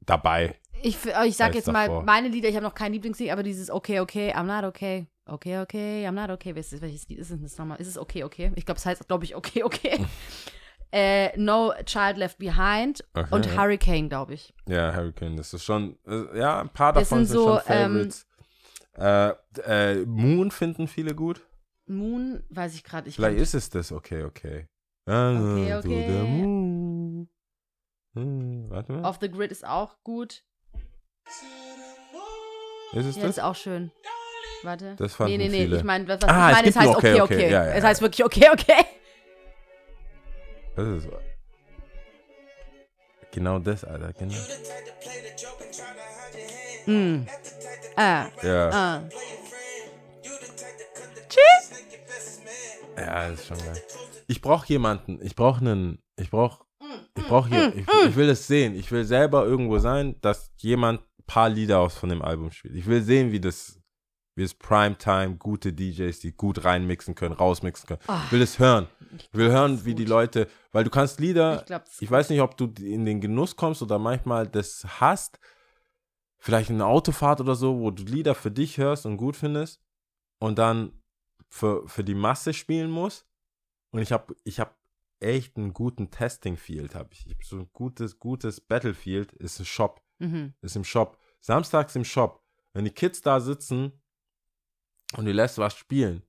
dabei. Ich, f- ich sag jetzt mal, davor. meine Lieder, ich habe noch kein Lieblingslied, aber dieses Okay, okay, I'm not okay. Okay, okay, I'm not okay. Welches, welches Lied ist es das nochmal? Ist es okay, okay? Ich glaube, es heißt, glaube ich, okay, okay. äh, no Child Left Behind Okay, und ja. Hurricane, glaube ich. Ja, Hurricane, das ist schon, äh, ja, ein paar Das davon sind sind, so, schon Favorites. äh, äh, Moon finden viele gut. Moon, weiß ich gerade. Ich Vielleicht ist es das, okay, okay. Okay, To okay. Hm, warte mal. Off the Grid ist auch gut. Ist es Ja, das? ist auch schön. Warte. Das fanden nee, nee, nee. viele. Ich meine, was, was Ah, es ich meine, es heißt okay, okay, okay. Ja, ja, es heißt wirklich okay, okay. Das ist genau das, Alter. Genau. Mm. Ah, Ja, ah. ja, das ist schon geil. Ich brauche jemanden. Ich brauche einen. Ich brauche. Mm, Ich brauche hier. Ich, ich will es sehen. Ich will selber irgendwo sein, dass jemand paar Lieder aus von dem Album spielt. Ich will sehen, wie das wie es Primetime, gute DJs, die gut reinmixen können, rausmixen können. Ich will es hören. Ich will hören, wie die Leute, weil du kannst Lieder, Ich glaub, ich weiß nicht, ob du in den Genuss kommst oder manchmal das hast, vielleicht in einer Autofahrt oder so, wo du Lieder für dich hörst und gut findest und dann für, für die Masse spielen musst. Und ich habe ich hab echt einen guten Testing-Field, habe ich. Ich hab so ein gutes, gutes Battlefield, ist ein Shop, Mhm. ist im Shop. Samstags im Shop. Wenn die Kids da sitzen und die lässt was spielen,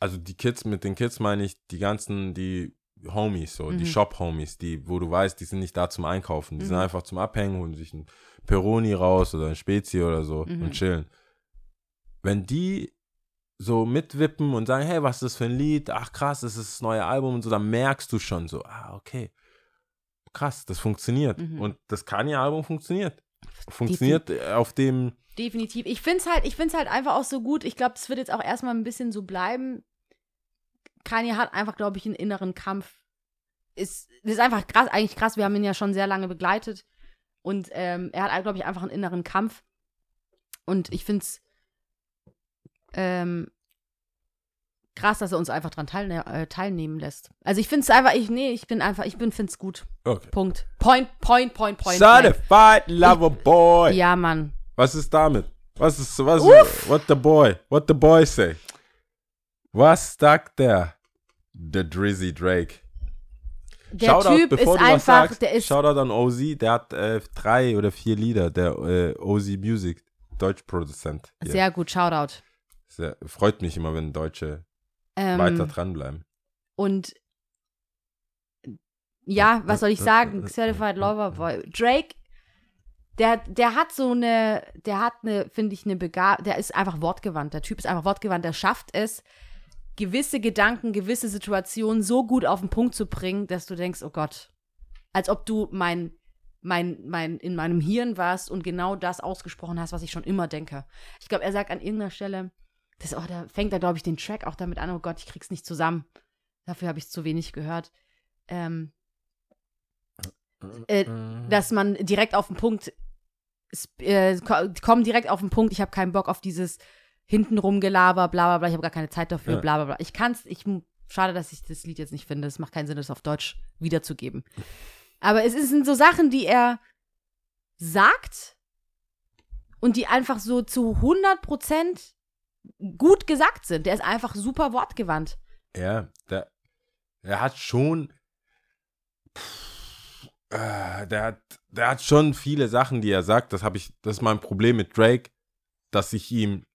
also die Kids, mit den Kids meine ich die ganzen, die Homies, so, die Mhm. Shop-Homies, die, wo du weißt, die sind nicht da zum Einkaufen, die sind Mhm. einfach zum Abhängen, holen sich ein Peroni raus oder ein Spezi oder so Mhm. und chillen. Wenn die so mitwippen und sagen, hey, was ist das für ein Lied? Ach krass, das ist das neue Album und so, dann merkst du schon so, ah, okay, krass, das funktioniert. Mhm. Und das Kanye-Album funktioniert. Funktioniert äh, auf dem, Definitiv. Ich finde es halt, ich find's halt einfach auch so gut. Ich glaube, es wird jetzt auch erstmal ein bisschen so bleiben. Kanye hat einfach, glaube ich, einen inneren Kampf. Ist, das ist einfach krass, eigentlich krass. Wir haben ihn ja schon sehr lange begleitet. Und ähm, er hat, glaube ich, einfach einen inneren Kampf. Und ich finde es ähm, krass, dass er uns einfach dran teilne äh, teilnehmen lässt. Also ich finde es einfach, ich, nee, ich bin einfach, ich bin, finde es gut. okay. Punkt. Point, point, point, point. Certified Lover Boy. Ja, Mann. Was ist damit? Was ist, was ist, what the boy, what the boy say? Was sagt der? Der Drizzy Drake. Der Typ ist du was einfach, sagst, der ist Shoutout an OZ, der hat äh, drei oder vier Lieder, der äh, OZ Music, Deutschproduzent. hier. sehr gut, Shoutout. Sehr, freut mich immer, wenn Deutsche Ähm, weiter dranbleiben. Und ja, was soll ich sagen? Certified Lover Boy. Drake, der, der hat so eine, der hat eine, finde ich, eine Begabung, der ist einfach wortgewandt. Der Typ ist einfach wortgewandt. Der schafft es, gewisse Gedanken, gewisse Situationen so gut auf den Punkt zu bringen, dass du denkst, oh Gott, als ob du mein, mein, mein, in meinem Hirn warst und genau das ausgesprochen hast, was ich schon immer denke. Ich glaube, er sagt an irgendeiner Stelle, das, oh, da fängt er, glaube ich, den Track auch damit an, oh Gott, ich krieg's nicht zusammen. Dafür habe ich zu wenig gehört. Ähm, äh, dass man direkt auf den Punkt, äh, ko- komm direkt auf den Punkt, ich habe keinen Bock auf dieses hintenrum Gelaber, bla bla bla, ich habe gar keine Zeit dafür, Ja. bla bla bla. Ich kann's, ich, schade, dass ich das Lied jetzt nicht finde, es macht keinen Sinn, das auf Deutsch wiederzugeben. Aber es sind so Sachen, die er sagt und die einfach so zu 100% gut gesagt sind. Der ist einfach super wortgewandt. Ja, der, der hat schon. Pff, äh, der, hat, der hat schon viele Sachen, die er sagt. Das ich, das ist mein Problem mit Drake, dass ich ihm.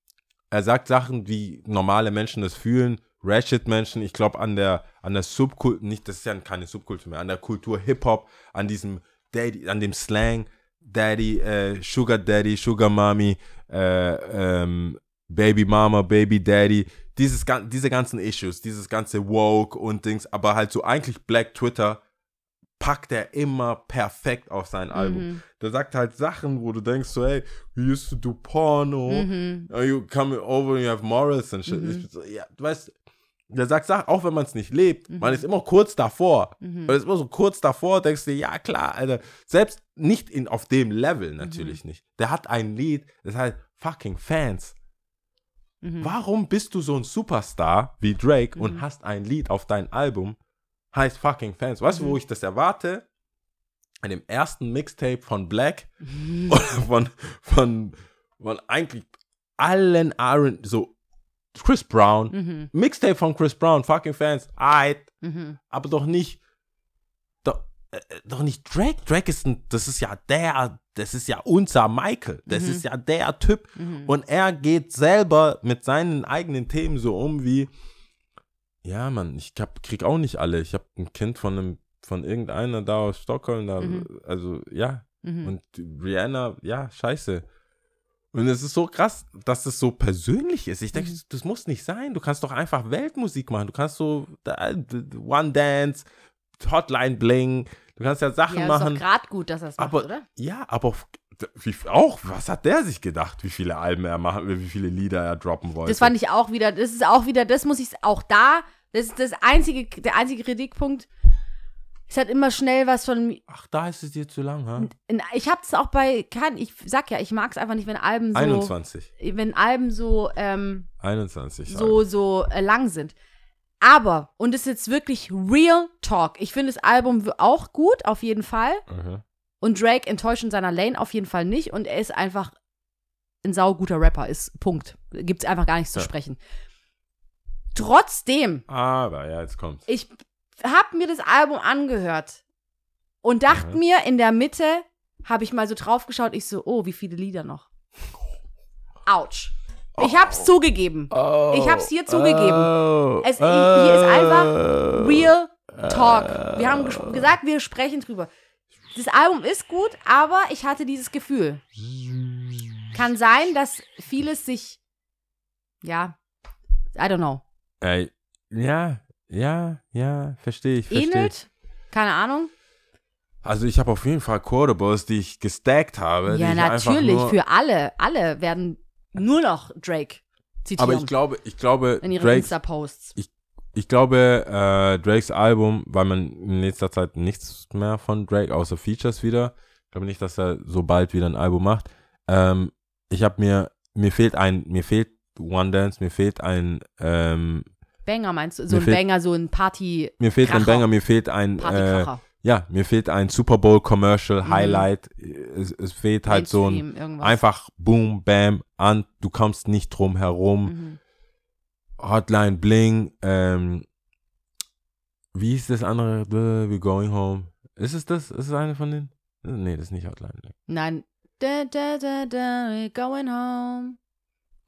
Er sagt Sachen, wie normale Menschen das fühlen, Ratchet-Menschen. Ich glaube an der an der Subkultur, nicht, das ist ja keine Subkultur mehr, an der Kultur Hip-Hop, an diesem Daddy, an dem Slang, Daddy, äh, Sugar Daddy, Sugar Mommy, äh, ähm, Baby Mama, Baby Daddy, dieses, diese ganzen Issues, dieses ganze Woke und Dings, aber halt so eigentlich Black Twitter packt er immer perfekt auf sein Album. Mhm. Der sagt halt Sachen, wo du denkst so, hey, we used to do porno, Mhm. you come over and you have morals and shit. Mhm. So, ja, du weißt, der sagt Sachen, auch wenn man es nicht lebt, Mhm. man ist immer kurz davor. Mhm. Man ist immer so kurz davor, denkst du, ja klar, Alter. Selbst nicht in, auf dem Level natürlich Mhm. nicht. Der hat ein Lied, das heißt fucking Fans. Mhm. Warum bist du so ein Superstar wie Drake und Mhm. hast ein Lied auf dein Album, heißt fucking Fans? Weißt du, wo Mhm. ich das erwarte? An dem ersten Mixtape von Black, Mhm. von, von, von eigentlich allen R so Chris Brown, Mhm. Mixtape von Chris Brown, fucking Fans, aight, Mhm. aber doch nicht, doch, äh, doch nicht Drake. Drake ist ein, das ist ja der, das ist ja unser Michael, das Mhm. ist ja der Typ. Mhm. Und er geht selber mit seinen eigenen Themen so um wie, ja, Mann, ich hab, krieg auch nicht alle. Ich habe ein Kind von einem, von irgendeiner da aus Stockholm, da, Mhm. also ja. Mhm. Und Rihanna, ja, scheiße. Und es ist so krass, dass es so persönlich ist. Ich denke, Mhm. das muss nicht sein. Du kannst doch einfach Weltmusik machen. Du kannst so da- One Dance, Hotline Bling. Du kannst ja Sachen ja, ist machen. doch gerade gut, dass er es macht, Aber oder? ja, aber wie, auch, was hat der sich gedacht, wie viele Alben er machen, wie viele Lieder er droppen wollte? Das fand ich auch wieder, das ist auch wieder, das muss ich auch da, das ist das einzige, der einzige Kritikpunkt. Es hat immer schnell was von. Ach, da ist es dir zu lang, ha? Ich hab's auch bei. Kann, ich sag ja, ich mag's einfach nicht, wenn Alben so. 21. Wenn Alben so. Ähm, 21. so, so äh, lang sind. Aber, und es ist jetzt wirklich Real Talk. Ich finde das Album auch gut, auf jeden Fall. Mhm. Und Drake enttäuscht in seiner Lane auf jeden Fall nicht. Und er ist einfach ein sauguter Rapper, ist Punkt. Gibt's einfach gar nichts zu Ja. sprechen. Trotzdem, Aber, ja, jetzt kommt's. ich habe mir das Album angehört und dachte Mhm. mir, in der Mitte habe ich mal so drauf geschaut, ich so, oh, wie viele Lieder noch. Autsch. Ich hab's zugegeben. Oh, Ich hab's hier zugegeben. Oh, Es- hier ist einfach oh. Real Talk. Wir haben ges- gesagt, wir sprechen drüber. Das Album ist gut, aber ich hatte dieses Gefühl. Kann sein, dass vieles sich, ja, I don't know, Ey, ja, ja, ja, verstehe ich, verstehe ich. ähnelt. Keine Ahnung. Also ich habe auf jeden Fall Quotables, die ich gestackt habe. Ja, natürlich. Für alle. Alle werden nur noch Drake zitieren aber ich glaube, ich glaube, in ihren Drakes, Insta-Posts. ich glaube, äh, Drakes Album, weil man in letzter Zeit nichts mehr von Drake außer Features wieder. Ich glaube nicht, dass er so bald wieder ein Album macht. Ähm, ich habe mir, mir fehlt ein, mir fehlt One Dance, mir fehlt ein, ähm, Banger meinst du? So ein fehlt- Banger, so ein Party, mir fehlt ein. Banger, mir fehlt ein, äh. Ja, mir fehlt ein Super Bowl Commercial Mhm. Highlight. Es, es fehlt halt so ein irgendwas. einfach Boom, Bam, an, du kommst nicht drum herum. Mhm. Hotline Bling, ähm, wie hieß das andere? We're Going Home. Ist es das? Ist es eine von denen? Nee, das ist nicht Hotline Bling. Nein. Da, da, da, da, we're going home.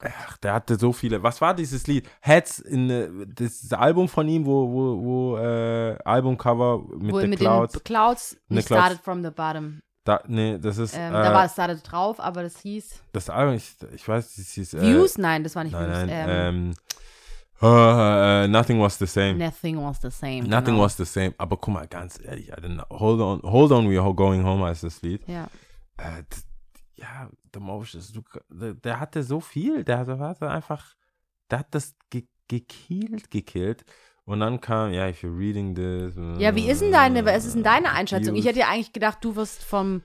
Ach, der hatte so viele. Was war dieses Lied? Heads in das Album von ihm, wo, wo, wo, äh, Albumcover mit Wo den mit Clouds. den Clouds, Ne, nicht Clouds. Started from the Bottom. Da, nee, das ist, Ähm, äh, da war es Started drauf, aber das hieß das Album, ich, ich weiß, das hieß, äh, Views? Nein, das war nicht Nein, Views. nein, ähm, äh, äh, Nothing was the same. Nothing was the same. Nothing genau. was the same. Aber guck mal, ganz ehrlich, I know. Hold on, hold on, we're going home heißt das Lied. Ja. Äh, ja, Motions, du, der, der hatte so viel, der, hatte einfach, der hat das ge gekillt, gekillt. Und dann kam, ja, if you're reading this. Ja, wie ist denn deine, was ist denn deine Einschätzung? Ich hätte ja eigentlich gedacht, du wirst vom,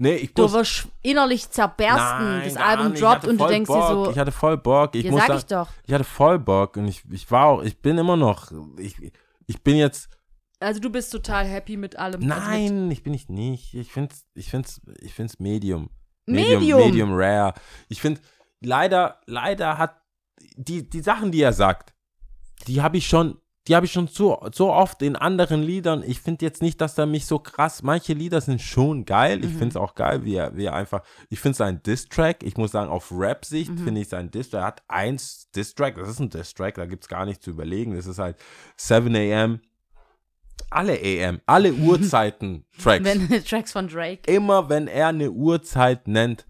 Nee, ich du wirst innerlich zerbersten, Nein, das Album nicht. Ich droppt und du denkst Bock. dir so, Ich hatte voll Bock. Ich ja, muss sag sagen, ich doch. ich hatte voll Bock und ich, ich war auch, ich bin immer noch, ich, ich bin jetzt, Also du bist total happy mit allem. Also nein, ich bin ich nicht. Ich find's, ich find's, ich find's Medium. Medium. Medium, Medium rare. Ich finde, leider, leider hat die, die Sachen, die er sagt, die habe ich schon, die habe ich schon so, so oft in anderen Liedern. Ich finde jetzt nicht, dass er mich so krass, manche Lieder sind schon geil. Ich Mhm. finde es auch geil, wie er, wie er einfach, ich finde es ein Diss-Track. Ich muss sagen, auf Rap-Sicht Mhm. finde ich es ein Diss-Track. Er hat eins Diss-Track, das ist ein Diss-Track, da gibt es gar nichts zu überlegen. Das ist halt 7 a.m., alle AM, alle Uhrzeiten Tracks Wenn Tracks von Drake. immer wenn er eine Uhrzeit nennt,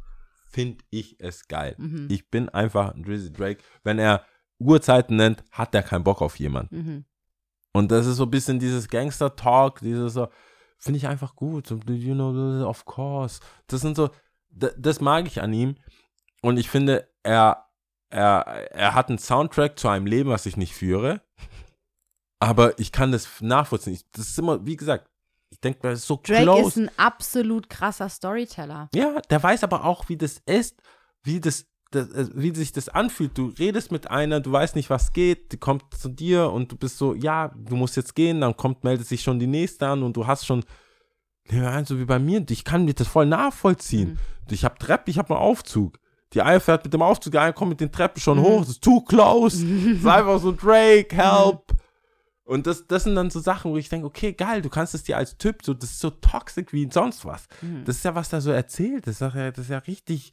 finde ich es geil. Mhm. Ich bin einfach ein Drizzy Drake. Wenn er Uhrzeiten nennt, hat er keinen Bock auf jemanden. Mhm. Und das ist so ein bisschen dieses Gangster-Talk, dieses so, finde ich einfach gut. You know, of course. Das sind so, das, das mag ich an ihm. Und ich finde, er, er, er hat einen Soundtrack zu einem Leben, was ich nicht führe. Aber ich kann das nachvollziehen. Ich, das ist immer, wie gesagt, ich denke, das ist so Drake close. ist ein absolut krasser Storyteller. Ja, der weiß aber auch, wie das ist, wie das, das äh, wie sich das anfühlt. Du redest mit einer, du weißt nicht, was geht, die kommt zu dir und du bist so, ja, du musst jetzt gehen, dann kommt, meldet sich schon die nächste an und du hast schon, ja, so wie bei mir, ich kann mir das voll nachvollziehen. Mhm. Ich habe Treppe, ich habe einen Aufzug. Die eine fährt mit dem Aufzug, die eine kommt mit den Treppen schon Mhm. hoch, das ist too close. Das ist einfach so, Drake, help. Und das, das sind dann so Sachen, wo ich denke, okay, geil, du kannst es dir als Typ, so, das ist so toxic wie sonst was. Mhm. Das ist ja, was da so erzählt. Das ist ja, das ist ja richtig.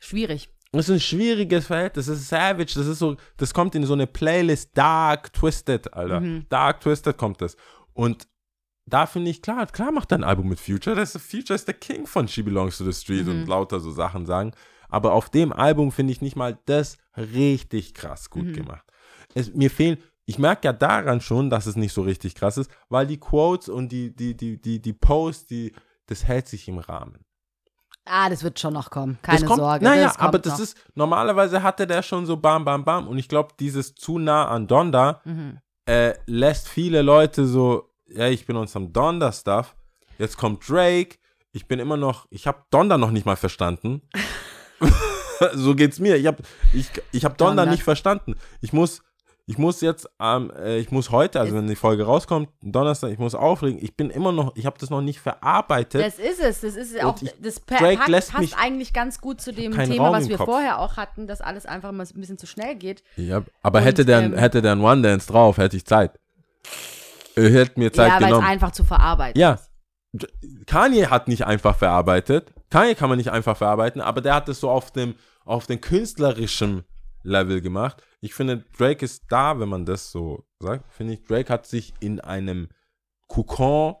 Schwierig. Das ist ein schwieriges Verhältnis. Das ist savage. Das ist so, das kommt in so eine Playlist Dark Twisted, Alter. Mhm. Dark Twisted kommt das. Und da finde ich, klar, klar macht er ein Album mit Future. Das ist, Future ist der King von She Belongs to the Street Mhm. und lauter so Sachen sagen. Aber auf dem Album finde ich nicht mal das richtig krass gut Mhm. gemacht. Es, mir fehlen, ich merke ja daran schon, dass es nicht so richtig krass ist, weil die Quotes und die, die, die, die, die Posts, die, das hält sich im Rahmen. Ah, das wird schon noch kommen. Keine kommt, Sorge. Naja, das aber das noch. ist, normalerweise hatte der schon so bam, bam, bam. Und ich glaube, dieses zu nah an Donda Mhm. äh, lässt viele Leute so ja, ich bin on some Donda-Stuff. Jetzt kommt Drake. Ich bin immer noch, ich habe Donda noch nicht mal verstanden. so geht's mir. Ich habe ich, ich hab Donda, Donda. nicht verstanden. Ich muss, ich muss jetzt, ähm, äh, ich muss heute, also wenn die Folge rauskommt, Donnerstag, ich muss auflegen. Ich bin immer noch, ich habe das noch nicht verarbeitet. Das ist es. Das ist auch, ich- das pa- Drake packt- lässt passt mich- eigentlich ganz gut zu dem Thema, Raum was wir Kopf. vorher auch hatten, dass alles einfach mal ein bisschen zu schnell geht. Ja, aber Und, hätte der, ähm, hätte der ein One Dance drauf, hätte ich Zeit. Er hätte mir Zeit ja, weil es genommen. einfach zu verarbeiten Ja. Kanye hat nicht einfach verarbeitet. Kanye kann man nicht einfach verarbeiten, aber der hat es so auf dem, auf dem künstlerischen Level gemacht. Ich finde, Drake ist da, wenn man das so sagt. Finde ich, Drake hat sich in einem Kokon,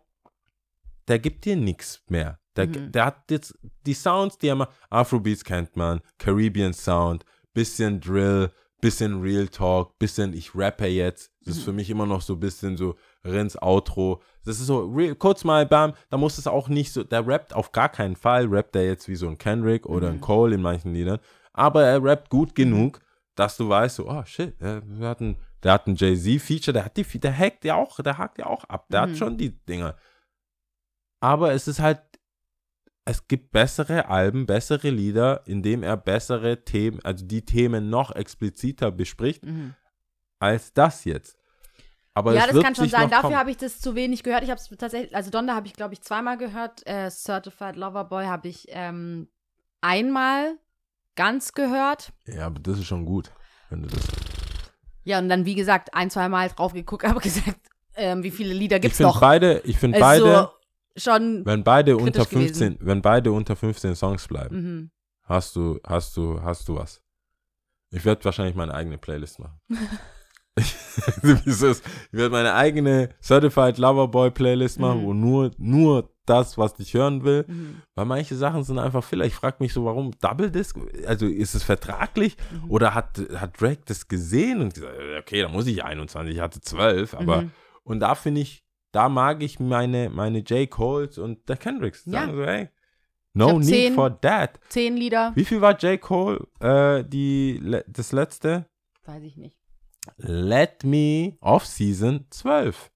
der gibt dir nichts mehr. Der, Mhm. der hat jetzt die Sounds, die er macht. Afrobeats kennt man, Caribbean Sound, bisschen Drill, bisschen Real Talk, bisschen ich rappe jetzt. Das ist für mich immer noch so ein bisschen so Rins Outro. Das ist so real, kurz mal, bam, da muss es auch nicht so, der rappt auf gar keinen Fall, rappt er jetzt wie so ein Kendrick oder ein Cole in manchen Liedern, aber er rappt gut genug, dass du weißt, so, oh shit, der, der hat ein, der hat ein Jay-Z-Feature, der hat die, der hackt ja auch, der hakt ja auch ab, der Mhm. hat schon die Dinger. Aber es ist halt, es gibt bessere Alben, bessere Lieder, in dem er bessere Themen, also die Themen noch expliziter bespricht, Mhm. als das jetzt. Aber ja, das kann schon sein. Dafür habe ich das zu wenig gehört. Ich habe es tatsächlich, also Donda habe ich, glaube ich, zweimal gehört. Äh, Certified Lover Boy habe ich ähm, einmal ganz gehört. Ja, aber das ist schon gut, wenn du das. Ja, und dann, wie gesagt, ein, zwei Mal drauf geguckt, aber gesagt, ähm, wie viele Lieder Ich gibt es noch? beide, ich finde beide, schon. wenn beide unter kritisch gewesen. 15, wenn beide unter 15 Songs bleiben, Mhm. hast du, hast du, hast du was. Ich werde wahrscheinlich meine eigene Playlist machen. Ich werde meine eigene Certified Lover Boy Playlist machen, Mhm. wo nur, nur das, was ich hören will. Mhm. Weil manche Sachen sind einfach Filler. Ich frage mich so, warum Double Disc? Also ist es vertraglich Mhm. oder hat, hat Drake das gesehen und gesagt, okay, da muss ich 21, ich hatte 12, aber Mhm. und da finde ich, da mag ich meine, meine J. Coles und der Kendricks. Ja. Sagen so, hey, no need zehn- for that. Zehn Lieder, Wie viel war J. Cole, äh, die, das letzte? weiß ich nicht. Let Me Off-Season 12.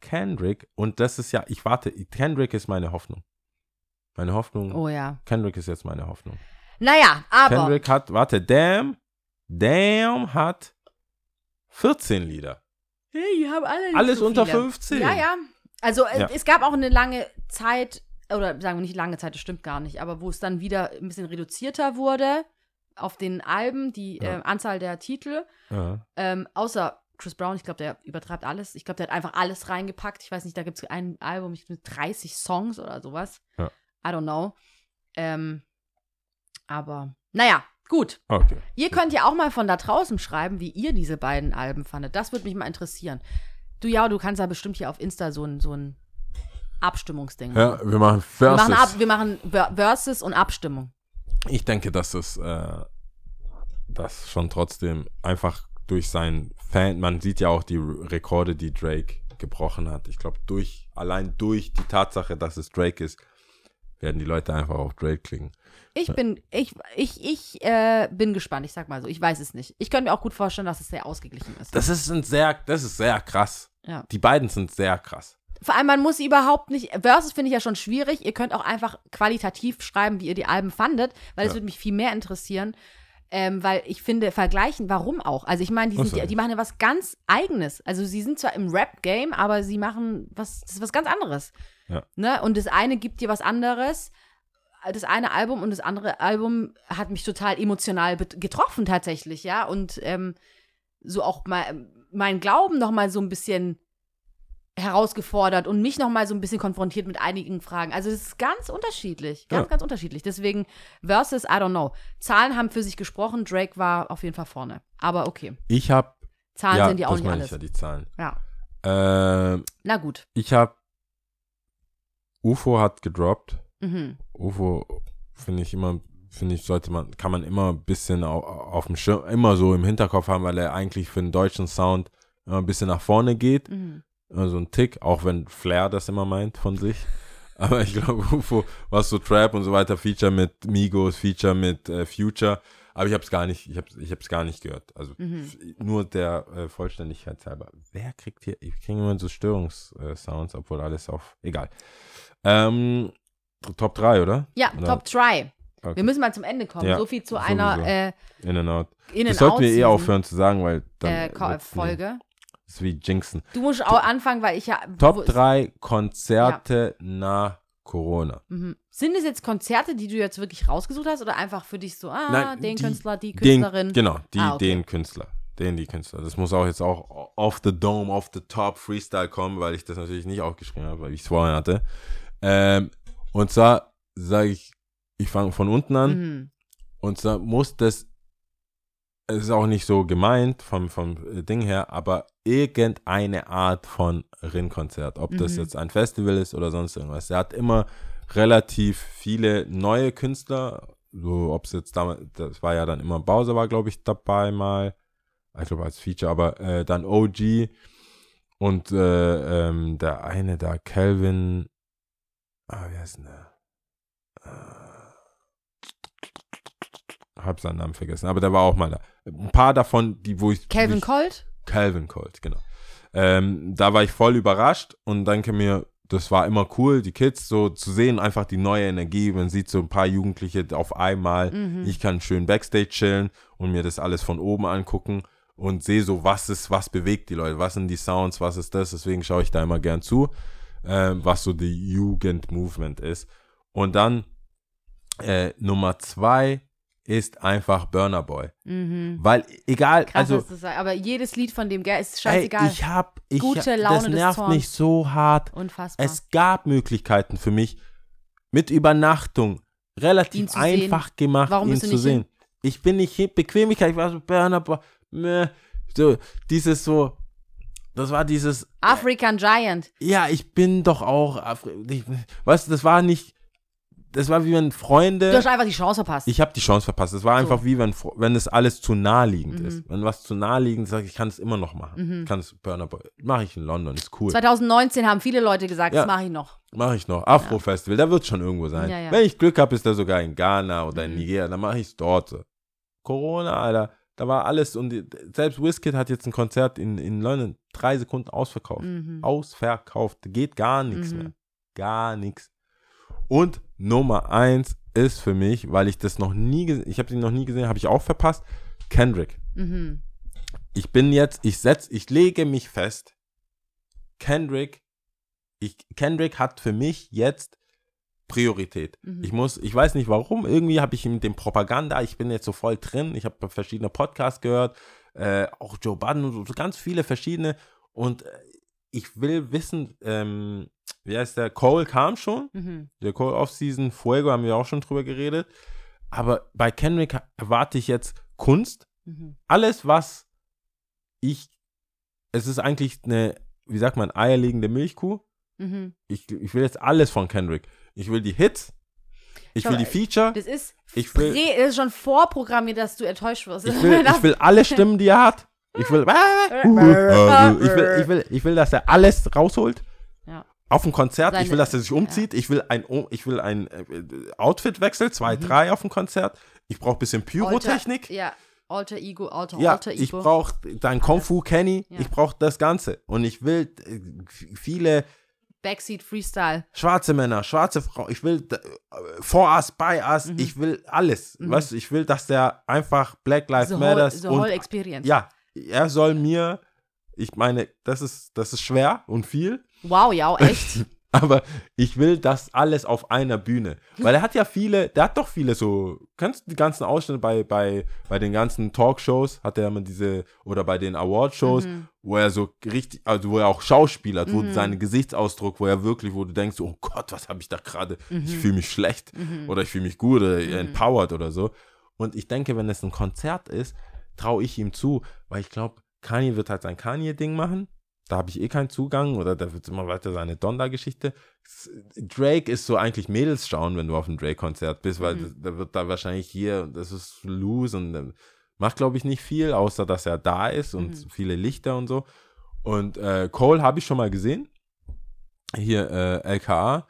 Kendrick, und das ist ja, ich warte, Kendrick ist meine Hoffnung. Meine Hoffnung, Oh ja. Kendrick ist jetzt meine Hoffnung. Naja, aber. Kendrick hat, warte, Damn, Damn hat 14 Lieder. Hey, die haben alle nicht Alles so unter viele. 15. Ja, ja. Also äh, Ja. es gab auch eine lange Zeit, oder sagen wir nicht lange Zeit, das stimmt gar nicht, aber wo es dann wieder ein bisschen reduzierter wurde auf den Alben, die Ja. äh, Anzahl der Titel. Ja. Ähm, außer Chris Brown, ich glaube, der übertreibt alles. Ich glaube, der hat einfach alles reingepackt. Ich weiß nicht, da gibt es ein Album mit 30 Songs oder sowas. Ja. I don't know. Ähm, aber, naja, gut. Okay. Ihr könnt ja auch mal von da draußen schreiben, wie ihr diese beiden Alben fandet. Das würde mich mal interessieren. Du, ja, du kannst ja bestimmt hier auf Insta so ein, so ein Abstimmungsding machen. Ja, wir machen Wir Versus. machen, ab, wir machen Ver- Versus und Abstimmung. Ich denke, dass es äh, das schon trotzdem einfach durch sein Fan, man sieht ja auch die Re- Rekorde, die Drake gebrochen hat. Ich glaube, durch, allein durch die Tatsache, dass es Drake ist, werden die Leute einfach auf Drake klingen. Ich bin, ich, ich, ich äh, bin gespannt, ich sag mal so. Ich weiß es nicht. Ich könnte mir auch gut vorstellen, dass es sehr ausgeglichen ist. Das ist ein sehr, das ist sehr krass. Ja. Die beiden sind sehr krass. Vor allem, man muss überhaupt nicht. Versus finde ich ja schon schwierig. Ihr könnt auch einfach qualitativ schreiben, wie ihr die Alben fandet, weil es Ja. würde mich viel mehr interessieren. Ähm, weil ich finde, vergleichen, warum auch? Also ich meine, die, sind so. ja- die machen ja was ganz Eigenes. Also sie sind zwar im Rap-Game, aber sie machen was, das ist was ganz anderes. Ja. Ne? Und das eine gibt dir was anderes, das eine Album und das andere Album hat mich total emotional getroffen tatsächlich, ja. Und ähm, so auch mal mein Glauben noch mal so ein bisschen herausgefordert und mich noch mal so ein bisschen konfrontiert mit einigen Fragen. Also es ist ganz unterschiedlich, ganz, Ja. ganz unterschiedlich. Deswegen versus, I don't know. Zahlen haben für sich gesprochen, Drake war auf jeden Fall vorne. Aber okay, Ich habe, Zahlen ja, sind ja auch das nicht alles. ich ja, die Zahlen. Ja, Ähm, na gut. ich habe, UFO hat gedroppt. Mhm. UFO finde ich immer, finde ich, sollte man, kann man immer ein bisschen au- auf dem Schirm, immer so im Hinterkopf haben, weil er eigentlich für den deutschen Sound immer ein bisschen nach vorne geht. Mhm. So ein Tick, auch wenn Flair das immer meint von sich. Aber ich glaube, UFO, was so Trap und so weiter, Feature mit Migos, Feature mit äh, Future. Aber ich habe es gar nicht, ich habe ich hab's gar nicht gehört. Also Mhm. nur der äh, Vollständigkeit halber. Wer kriegt hier, ich kriege immer so Störungssounds, obwohl alles auf, egal. Ähm, Top 3, oder? Ja, Oder- Top 3. Okay. Wir müssen mal zum Ende kommen. Ja, so viel zu sowieso. einer äh, In and out. in Das sollten wir eh aufhören zu sagen, weil dann äh, Folge. Das ist wie Jinxen. Du musst auch anfangen, weil ich ja. Top ist- 3 Konzerte nach Corona. Mhm. Sind es jetzt Konzerte, die du jetzt wirklich rausgesucht hast oder einfach für dich so, ah, Nein, den die- Künstler, die Den, Künstlerin? genau, die, Ah, okay. den Künstler. Den, die Künstler. Das muss auch jetzt auch off the dome, off the top Freestyle kommen, weil ich das natürlich nicht aufgeschrieben habe, weil ich es vorher hatte. Ähm, und zwar sage ich, ich fange von unten an. Mhm. Und zwar muss das, es ist auch nicht so gemeint vom, vom äh, Ding her, aber irgendeine Art von Rin-Konzert. Ob das Mhm. jetzt ein Festival ist oder sonst irgendwas. Er hat immer relativ viele neue Künstler. So, ob es jetzt damals, das war ja dann immer Bowser war, glaube ich, dabei mal. Ich glaube als Feature, aber äh, dann OG und äh, ähm, der eine da, Calvin, ah, wie heißt denn der? Äh, hab seinen Namen vergessen, aber der war auch mal da. Ein paar davon, die, wo ich. Calvin Colt? Calvin Colt, genau. Ähm, da war ich voll überrascht und denke mir, das war immer cool, die Kids so zu sehen, einfach die neue Energie. Man sieht so ein paar Jugendliche auf einmal. Mhm. Ich kann schön Backstage chillen und mir das alles von oben angucken und sehe so, was ist, was bewegt die Leute, was sind die Sounds, was ist das. Deswegen schaue ich da immer gern zu, ähm, was so die Jugendmovement ist. Und dann äh, Nummer zwei ist einfach Burner Boy. Mhm. Weil egal, Krass, also sagst, aber jedes Lied von dem Gell ist Ey, scheißegal. ich hab, ich Gute Laune das nervt mich so hart. Unfassbar. Es gab Möglichkeiten für mich mit Übernachtung relativ zu sehen. einfach gemacht, Warum ihn zu sehen. Ich bin nicht hin, Bequemlichkeit, ich war so Burner, Boy, meh, so dieses so, das war dieses, African Giant. ja, ich bin doch auch, Afri- ich, weißt du, das war nicht, das war wie wenn Freunde. Du hast einfach die Chance verpasst. Ich habe die Chance verpasst. Es war einfach So. wie wenn, wenn es alles zu naheliegend Mhm. ist. Wenn was zu naheliegend ist, sag ich, ich kann es immer noch machen. Mhm. Ich kann es Burner Boy. Mache ich in London, ist cool. 2019 haben viele Leute gesagt, Ja. das mache ich noch. Mache ich noch. Afro-Festival, da wird schon irgendwo sein. Ja, ja. Wenn ich Glück habe, ist der sogar in Ghana oder in Mhm. Nigeria, dann mache ich es dort. Corona, Alter, da war alles und die, selbst Wizkid hat jetzt ein Konzert in, in London, drei Sekunden ausverkauft. Mhm. Ausverkauft. Geht gar nichts Mhm. mehr. Gar nichts. Und Nummer eins ist für mich, weil ich das noch nie gesehen, ich habe sie noch nie gesehen, habe ich auch verpasst, Kendrick. Mhm. Ich bin jetzt, ich setz, ich lege mich fest, Kendrick, ich, Kendrick hat für mich jetzt Priorität. Mhm. Ich muss, ich weiß nicht warum, irgendwie habe ich mit dem Propaganda, ich bin jetzt so voll drin, ich habe verschiedene Podcasts gehört, äh, auch Joe Budden und so, so ganz viele verschiedene und äh, ich will wissen, ähm, wie heißt der, Cole kam schon, Mhm. der Cole Off-Season, Fuego haben wir auch schon drüber geredet, aber bei Kendrick erwarte ich jetzt Kunst, Mhm. alles, was ich, es ist eigentlich eine, wie sagt man, eierlegende Milchkuh. Mhm. Ich, ich will jetzt alles von Kendrick. Ich will die Hits, ich Schau, will die Feature, Das ist, Ich will- das ist schon vorprogrammiert, dass du enttäuscht wirst. ich will, ich will alle Stimmen, die er hat. Ich will, ich will, ich will, ich will, dass er alles rausholt. Ja. Auf dem Konzert, ich Seine- will, dass er sich umzieht. Ich will ein, ich will ein äh, Outfitwechsel, zwei, Mhm. drei auf dem Konzert. Ich brauche ein bisschen Pyrotechnik. Alter, ja, Alter Ego, Alter, Ja, Alter Ego. ich brauche dein Kung Fu Kenny, Ja. ich brauche das Ganze. Und ich will äh, viele Backseat Freestyle. schwarze Männer, schwarze Frauen, ich will äh, for us, by us, Mhm. ich will alles. Weißt du, ich will, dass der einfach Black Lives Matters the und whole experience. ja, er soll mir, ich meine, das ist, das ist schwer und viel, Wow, ja, echt. aber ich will das alles auf einer Bühne. Weil er hat ja viele, der hat doch viele so, kennst du die ganzen Ausschnitte bei, bei, bei den ganzen Talkshows, hat er immer diese, oder bei den Awardshows, Mhm. wo er so richtig, also wo er auch Schauspieler hat, wo Mhm. sein Gesichtsausdruck, wo er wirklich, wo du denkst, oh Gott, was habe ich da gerade, Mhm. ich fühle mich schlecht oder ich fühle mich gut oder empowered oder so. Und ich denke, wenn es ein Konzert ist, traue ich ihm zu, weil ich glaube, Kanye wird halt sein Kanye-Ding machen. Da habe ich eh keinen Zugang oder da wird immer weiter seine Donda-Geschichte. Drake ist so eigentlich Mädels schauen, wenn du auf einem Drake-Konzert bist, weil Mhm. da wird da wahrscheinlich hier, das ist loose und ähm, macht, glaube ich, nicht viel, außer dass er da ist und Mhm. viele Lichter und so. Und äh, Cole habe ich schon mal gesehen. Hier äh, LKA.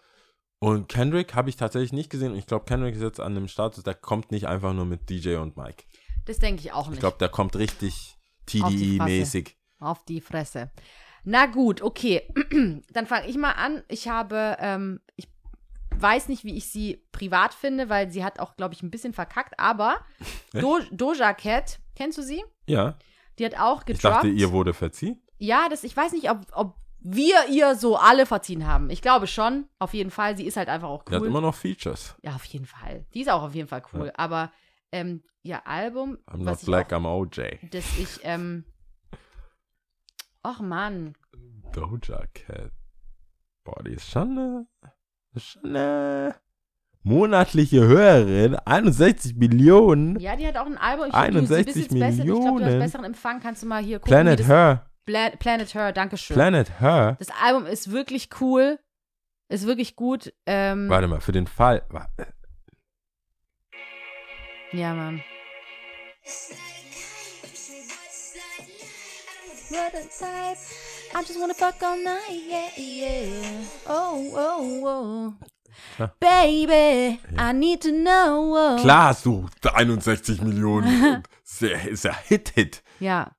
Und Kendrick habe ich tatsächlich nicht gesehen. Und ich glaube, Kendrick ist jetzt an einem Status, der kommt nicht einfach nur mit DJ und Mike. Das denke ich auch nicht. Ich glaube, der kommt richtig. TDI-mäßig. Auf die Fresse. Na gut, okay. Dann fange ich mal an. Ich habe, ähm, ich weiß nicht, wie ich sie privat finde, weil sie hat auch, glaube ich, ein bisschen verkackt, aber Do Doja Cat, kennst du sie? Ja. Die hat auch Ich gedroppt. dachte, ihr wurde verziehen. Ja, das, ich weiß nicht, ob, ob wir ihr so alle verziehen haben. Ich glaube schon, auf jeden Fall. Sie ist halt einfach auch Die hat cool. immer noch Features. Ja, auf jeden Fall. Die ist auch auf jeden Fall cool. Aber ähm, ihr Album, I'm not ich black, auch, I'm OJ. das ich, ähm, ach Mann, Doja Cat. Boah, die ist schon eine, schon eine monatliche Hörerin. 61 Millionen. ja, die hat auch ein Album. Ich, du, sie 61 bist jetzt besser, ich glaube, du hast Millionen. besseren Empfang. Kannst du mal hier gucken, Planet Her. Pla Planet Her, Dankeschön. Planet Her. das Album ist wirklich cool, ist wirklich gut. Ähm, Warte mal, für den Fall. ja, Mann. I just wanna fuck all night, yeah, yeah. Oh, oh, oh. Ja. Baby, I need to know. Oh. Klar hast du 61 Millionen. Sehr, ist ja Hit-Hit. Ja.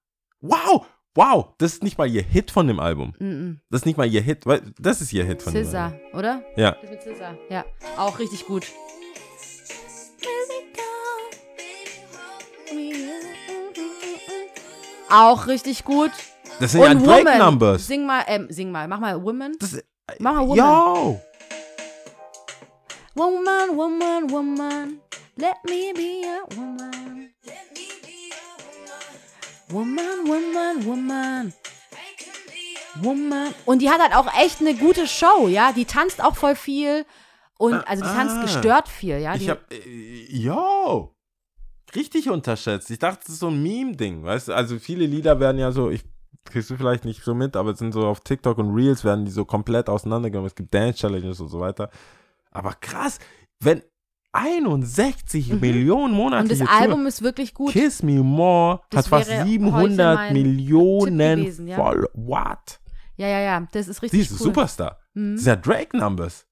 Wow! Wow! Das ist nicht mal ihr Hit von dem Album. Mm -mm. Das ist nicht mal ihr Hit. weil- Das ist ihr Hit von dem Scissor, Album. oder? Ja. Das mit Scissor. Ja, auch richtig gut. Auch richtig gut. Das sind ja Und Drake Woman. Numbers. Sing mal, ähm, sing mal, mach mal Woman. Das ist, Mach mal Woman. Yo! Woman, woman, woman. Let me be a woman. Woman, woman, woman. Woman. Und die hat halt auch echt eine gute Show, ja. Die tanzt auch voll viel. Und also die tanzt ah. gestört viel, ja. Ich Die, hab. Äh, yo! Richtig unterschätzt. Ich dachte, das ist so ein Meme-Ding, weißt du? Also viele Lieder werden ja so, ich kriegst du vielleicht nicht so mit, aber es sind so auf TikTok und Reels werden die so komplett auseinandergenommen. Es gibt Dance-Challenges und so weiter. Aber krass, wenn 61 Millionen Mhm. und das Album ist wirklich gut. Kiss Me More Das hat fast wäre heute 700 mein Millionen gewesen, ja. voll. What? Ja, ja, ja. Das ist Sie richtig ist ein cool. Superstar. Mhm. Ist ja Drake Numbers.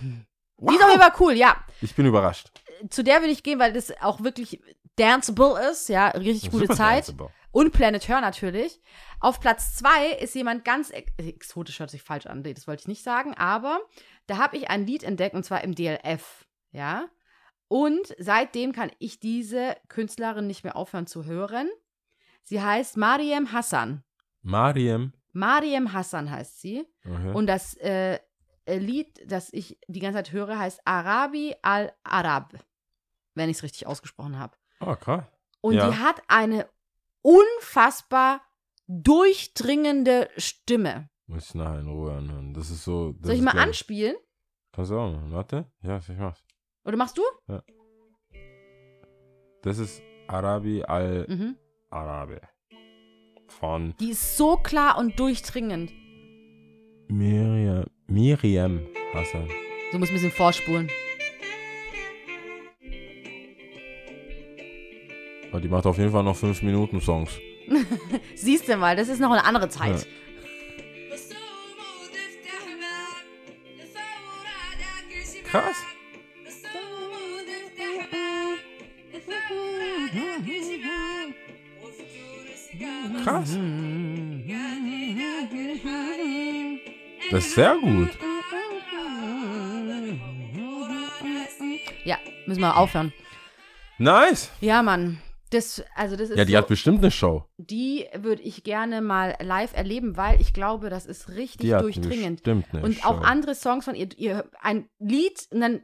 Die ist auf jeden Fall cool, ja. Ich bin überrascht. Zu der würde ich gehen, weil das auch wirklich danceable ist, ja. Richtig gute Zeit. danceable. Und Planet Her natürlich. Auf Platz zwei ist jemand ganz ex exotisch, hört sich falsch an, das wollte ich nicht sagen, aber da habe ich ein Lied entdeckt und zwar im DLF, ja. Und seitdem kann ich diese Künstlerin nicht mehr aufhören zu hören. Sie heißt Mariam Hassan. Mariam. Mariam Hassan heißt sie. Okay. Und das äh, Lied, das ich die ganze Zeit höre, heißt Arabi al-Arab, wenn ich es richtig ausgesprochen habe. oh, krass. Und Ja. die hat eine unfassbar durchdringende Stimme. Muss ich nachher in Ruhe anhören. Das ist so. Das Soll ich mal anspielen? Kannst du auch machen. Warte. Ja, ich mach's. Oder machst du? Das ist Arabi al-Arabe. Mhm. Von Die ist so klar und durchdringend. Miriam, Miriam Hassan. Du musst ein bisschen vorspulen. Die macht auf jeden Fall noch 5 Minuten Songs. Siehst du mal, das ist noch eine andere Zeit. Krass. Krass. Das ist sehr gut. Ja, müssen wir aufhören. Nice. Ja, Mann. Das, also das ist Ja, die so, hat bestimmt eine Show. die würde ich gerne mal live erleben, weil ich glaube, das ist richtig Die hat durchdringend. bestimmt eine Und Show. auch andere Songs von ihr, ihr, ein Lied und dann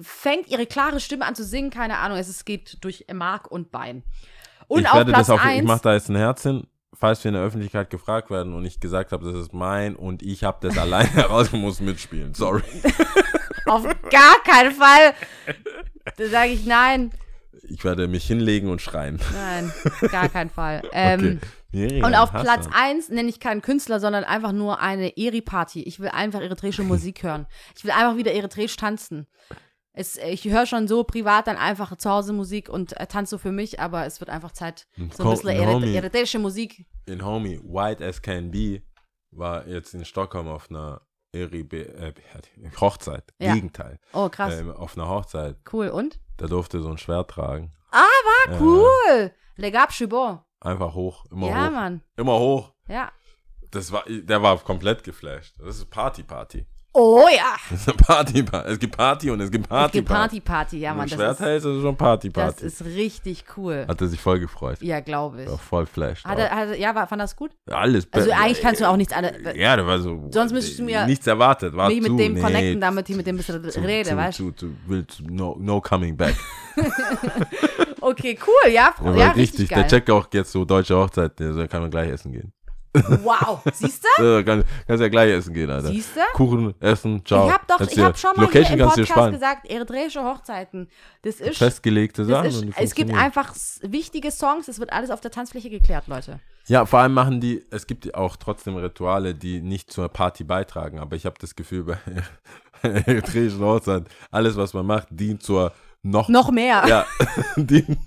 fängt ihre klare Stimme an zu singen, keine Ahnung, es, es geht durch Mark und Bein. Und ich auf werde Platz das auf, ich 1, mache da jetzt ein Herz hin, falls wir in der Öffentlichkeit gefragt werden und ich gesagt habe, das ist mein und ich habe das alleine herausgemusst mitspielen. Sorry. auf gar keinen Fall, da sage ich nein, Ich werde mich hinlegen und schreien. nein, gar keinen Fall. Ähm, okay. Miriam Und auf. Platz 1 nenne ich keinen Künstler, sondern einfach nur eine Eri-Party. Ich will einfach eritreische Musik hören. Ich will einfach wieder eritreisch tanzen. Es, ich höre schon so privat dann einfach zu Hause Musik und äh, tanze so für mich, aber es wird einfach Zeit, so ein bisschen erit eritreische Musik. in Homie, White as Can Be, war jetzt in Stockholm auf einer Eri äh, Hochzeit. Ja. Gegenteil. Oh, krass. Ähm, auf einer Hochzeit. Cool. Und? Da durfte so ein Schwert tragen. Ah, war Ja, cool. Le Gab Chibon. Einfach hoch, immer Ja, hoch. Mann. Immer hoch. Ja. Das war, der war komplett geflasht. Das ist Party, Party. Oh ja. Das ist eine Party, Party. Es gibt Party und es gibt Es Party, gibt Party, Party. Ja, Wenn Mann. Das ist, Schwert ist es schon Party, das Party. ist richtig cool. Hat er sich voll gefreut. Ja, glaube ich. War voll flashed. Hat er, hat er, ja, war, fand das gut? Alles Also be- eigentlich kannst du auch nichts anderes. Ja, der war so. Sonst müsstest du mir- Nichts erwartet. War mich zu, mit dem nee, connecten, damit ich mit dem ein bisschen zu, rede, zu, weißt du? no, no coming back. Okay, cool, ja. Ja war richtig. geil. Der checkt auch jetzt so deutsche Hochzeit. Soll- kann man gleich essen gehen. Wow, siehst du? Ja, kann, kannst ja gleich essen gehen, Alter. Siehst du? Kuchen, essen, ciao. Ich habe doch, Kannst ich habe schon mal Location hier im Podcast gesagt, eritreische Hochzeiten. Das ist, Festgelegte das Sachen. ist es gibt einfach wichtige Songs, es wird alles auf der Tanzfläche geklärt, Leute. Ja, vor allem machen die, es gibt auch trotzdem Rituale, die nicht zur Party beitragen, aber ich habe das Gefühl, bei eritreischen Hochzeiten, alles, was man macht, dient zur noch, Noch mehr. ja, dient,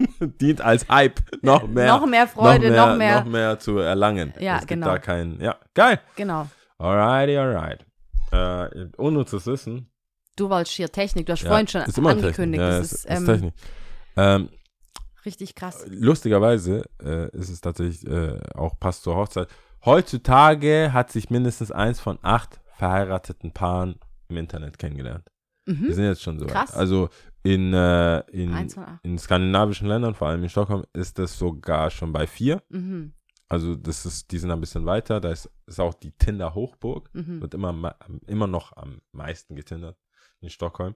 dient als Hype, noch mehr. Noch mehr Freude, noch mehr- Noch mehr zu erlangen. Ja, es gibt genau. da keinen, ja, geil. Genau. Alrighty, alright. Äh, unnützes Wissen. Du wolltest hier Technik, du hast Ja, vorhin schon ist angekündigt. Ja, das ist, ist, ist ähm, Technik. Ähm, richtig krass. lustigerweise äh, ist es tatsächlich äh, auch passt zur Hochzeit. Heutzutage hat sich mindestens eins von acht verheirateten Paaren im Internet kennengelernt. Wir Mhm. sind jetzt schon so weit. Krass. Also in, äh, in, in skandinavischen Ländern, vor allem in Stockholm, ist das sogar schon bei vier. Mhm. Also das ist, die sind ein bisschen weiter. Da ist, ist auch die Tinder-Hochburg. Mhm. Wird immer, immer noch am meisten getindert in Stockholm.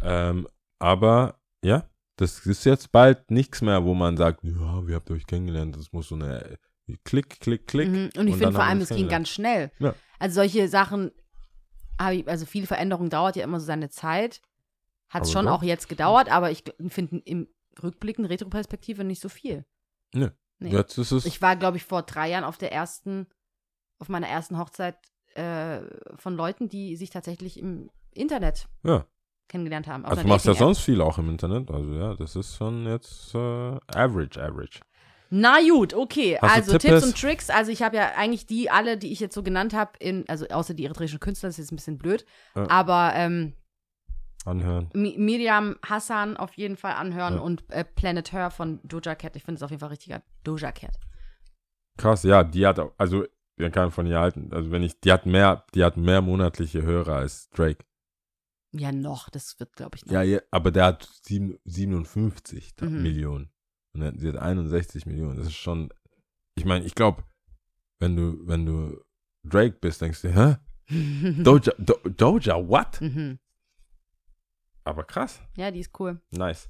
Ähm, aber ja, das ist jetzt bald nichts mehr, wo man sagt, ja, wie habt ihr euch kennengelernt? Das muss so eine äh, Klick, Klick, Klick. Mhm. Und ich finde vor allem, wir es ging ganz schnell. Ja. Also solche Sachen, habe ich, also viele Veränderungen dauert ja immer so seine Zeit. Hat es schon doch. auch jetzt gedauert, aber ich finde im Rückblicken, Retroperspektive nicht so viel. Nö. Nee. Jetzt ist es. Ich war, glaube ich, vor drei Jahren auf der ersten, auf meiner ersten Hochzeit äh, von Leuten, die sich tatsächlich im Internet ja. kennengelernt haben. Also du machst ja sonst viel auch im Internet. Also ja, das ist schon jetzt äh, average, average. Na gut, okay. Hast also Tipps Tippes? und Tricks. Also ich habe ja eigentlich die alle, die ich jetzt so genannt habe, in, also außer die eritreischen Künstler, das ist jetzt ein bisschen blöd. Ja. Aber ähm, Anhören. Mi- Miriam Hassan auf jeden Fall anhören Ja. und äh, Planet Her von Doja Cat. Ich finde es auf jeden Fall richtiger Doja Cat. Krass, ja, die hat auch, also wir kann von ihr halten, also wenn ich, die hat mehr, die hat mehr monatliche Hörer als Drake. Ja, noch. Das wird, glaube ich, noch. Ja, ja, aber der hat sieben, 57 Mhm. Millionen. Und sie hat 61 Millionen. Das ist schon, ich meine, ich glaube, wenn du, wenn du Drake bist, denkst du, hä? Doja, Do, Doja, what? mhm. Aber krass, Ja, die ist cool. nice.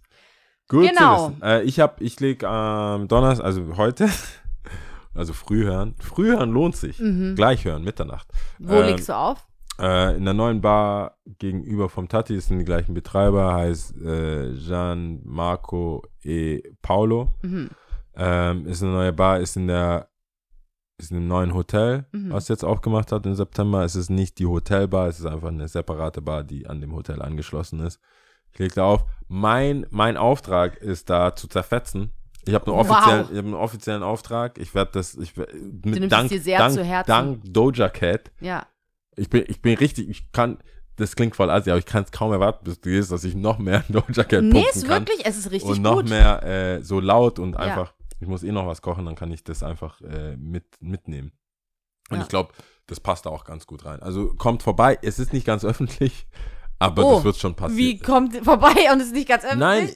Gut Genau. zu wissen. Äh, ich hab, ich leg am Donnerstag, also heute, also früh hören. Früh hören lohnt sich. Mhm. Gleich hören, Mitternacht. Wo Ähm, legst du auf? Äh, in der neuen Bar gegenüber vom Tati sind die gleichen Betreiber, heißt äh, Gian Marco e Paolo. Mhm. Ähm, ist eine neue Bar, ist in der ist in einem neuen Hotel, Mhm. was jetzt aufgemacht hat im September. Es ist nicht die Hotelbar, es ist einfach eine separate Bar, die an dem Hotel angeschlossen ist. Ich leg da auf. Mein, mein Auftrag ist da zu zerfetzen. Ich habe einen, Wow. ich hab einen offiziellen Auftrag. Ich werde das, ich mit nimmst es dank, dir sehr dank, zu Herzen. dank Doja Cat Ja. ich bin, ich bin richtig, ich kann, das klingt voll assi, aber ich kann es kaum erwarten, bis du gehst, dass ich noch mehr Doja Cat Nee, pumpen ist kann. wirklich, es ist richtig und noch gut. mehr äh, so laut und Ja. einfach, ich muss eh noch was kochen, dann kann ich das einfach äh, mit, mitnehmen. Und Ja. ich glaube, das passt da auch ganz gut rein. Also kommt vorbei, es ist nicht ganz öffentlich, aber Oh, das wird schon passieren. Wie kommt vorbei und ist nicht ganz öffentlich? Nein,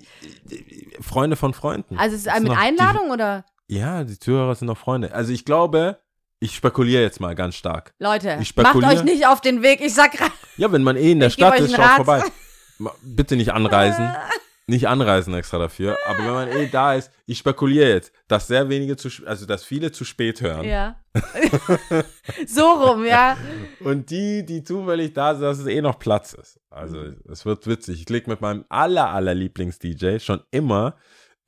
äh, Freunde von Freunden. Also ist es mit noch- die- Einladung oder? Ja, die Zuhörer sind noch Freunde. Also ich glaube, ich spekuliere jetzt mal ganz stark. Leute, macht euch nicht auf den Weg. Ich sag grad, Ja, wenn man eh in der Stadt ist, schaut vorbei. Bitte nicht anreisen. Nicht anreisen extra dafür. Aber wenn man eh da ist, ich spekuliere jetzt, dass sehr wenige zu, also dass viele zu spät hören. Ja. so rum, ja. Und die, die zufällig da sind, dass es eh noch Platz ist. Also es wird witzig. Ich leg mit meinem aller, aller Lieblings-DJ schon immer.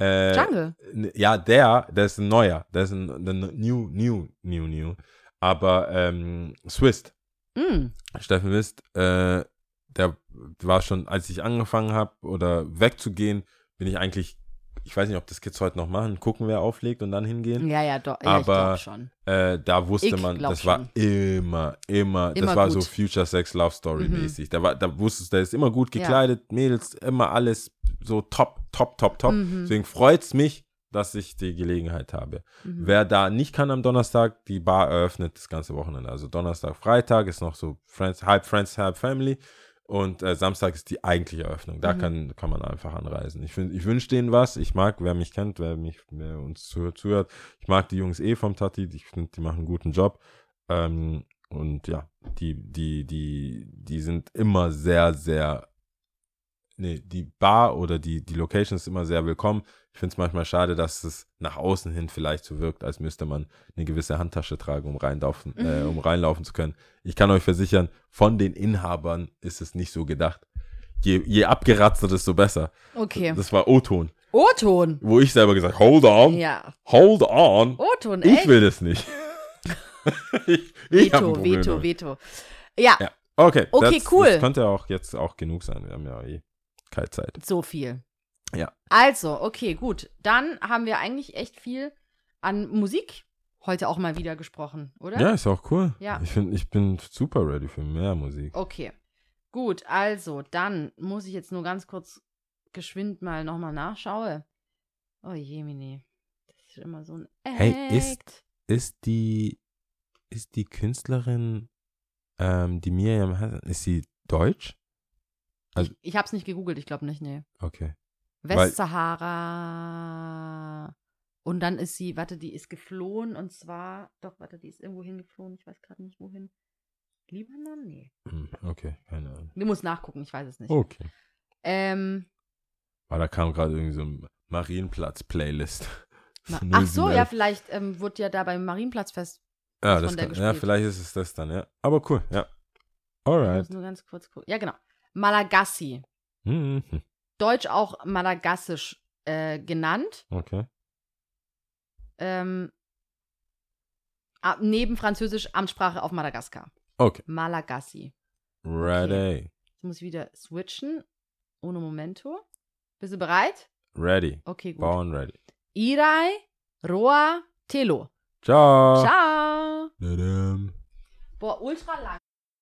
Äh, Jungle. Ja, der, der ist ein neuer. Der ist ein, ein new, new, new, new. Aber ähm, Swist. Mm. Steffen Wist, äh, der war schon, als ich angefangen habe oder wegzugehen, bin ich eigentlich, ich weiß nicht, ob das Kids heute noch machen, gucken, wer auflegt und dann hingehen. Ja, ja, doch. Ja, ich Aber- schon. Äh, da wusste Ich man, das war schon. immer, immer, das Immer war gut. so Future Sex Love Story Mhm. mäßig. Da war, da wusstest du, der ist immer gut gekleidet, Mädels, immer alles so top, top, top, top. Mhm. Deswegen freut es mich, dass ich die Gelegenheit habe. Mhm. Wer da nicht kann am Donnerstag, die Bar eröffnet das ganze Wochenende. Also Donnerstag, Freitag ist noch so Friends, halb Friends, halb Family. Und äh, Samstag ist die eigentliche Eröffnung. Da Mhm. kann, kann man einfach anreisen. Ich, find- ich wünsche denen was. Ich mag, wer mich kennt, wer mich wer uns zuhört, zuhört. Ich mag die Jungs eh vom Tati. Ich finde, die machen einen guten Job. Ähm, und ja, die, die, die, die sind immer sehr, sehr. Nee, die Bar oder die, die Location ist immer sehr willkommen. Ich finde es manchmal schade, dass es nach außen hin vielleicht so wirkt, als müsste man eine gewisse Handtasche tragen, um reinlaufen, äh, Mhm. um reinlaufen zu können. Ich kann euch versichern, von den Inhabern ist es nicht so gedacht. Je, je abgeratzter, desto besser. Okay. Das war O-Ton, O-Ton. wo ich selber gesagt hold on, Ja. hold on. O-Ton, Ich echt? will das nicht. ich ich hab ein Veto, Problem Veto, damit. Veto. Ja, Ja. Okay, Okay, das, cool. Das könnte auch jetzt auch genug sein. Wir haben ja eh keine Zeit. so viel. Ja. Also, okay, gut. Dann haben wir eigentlich echt viel an Musik heute auch mal wieder gesprochen, oder? Ja, ist auch cool. Ja. Ich, find, ich bin super ready für mehr Musik. Okay. Gut, also, dann muss ich jetzt nur ganz kurz geschwind mal nochmal nachschauen. Oh je, Mini. Das ist immer so ein Hey, ist- Act. Ist die, ist die Künstlerin, ähm, die Miriam Hassan, ist sie deutsch? Also- Ich hab's nicht gegoogelt, ich glaube nicht, nee. Okay. Westsahara. Und dann ist sie, warte, die ist geflohen und zwar, doch, warte, die ist irgendwo hingeflohen, ich weiß gerade nicht wohin. Libanon? Nee. Hm, Okay, keine Ahnung. Du musst nachgucken, ich weiß es nicht. Okay. Ähm, Weil da kam gerade irgendwie so ein Marienplatz-Playlist. ma- ach so, 071. ja, vielleicht ähm, wurde ja da beim Marienplatzfest. Ja, von das kann, ja, vielleicht ist es das dann, ja. Aber cool, ja. Ich Alright. muss nur ganz kurz gucken. Ja, genau. Malagasy. Mhm. Deutsch auch Madagassisch äh, genannt. Okay. Ähm, ah, neben Französisch Amtssprache auf Madagaskar. Okay. Malagasy. Ready. Jetzt muss ich wieder switchen. Ohne Momento. Bist du bereit? Ready. Okay, gut. Born ready. Irai, Roa, Telo. Ciao. Ciao. Boah, ultra lang.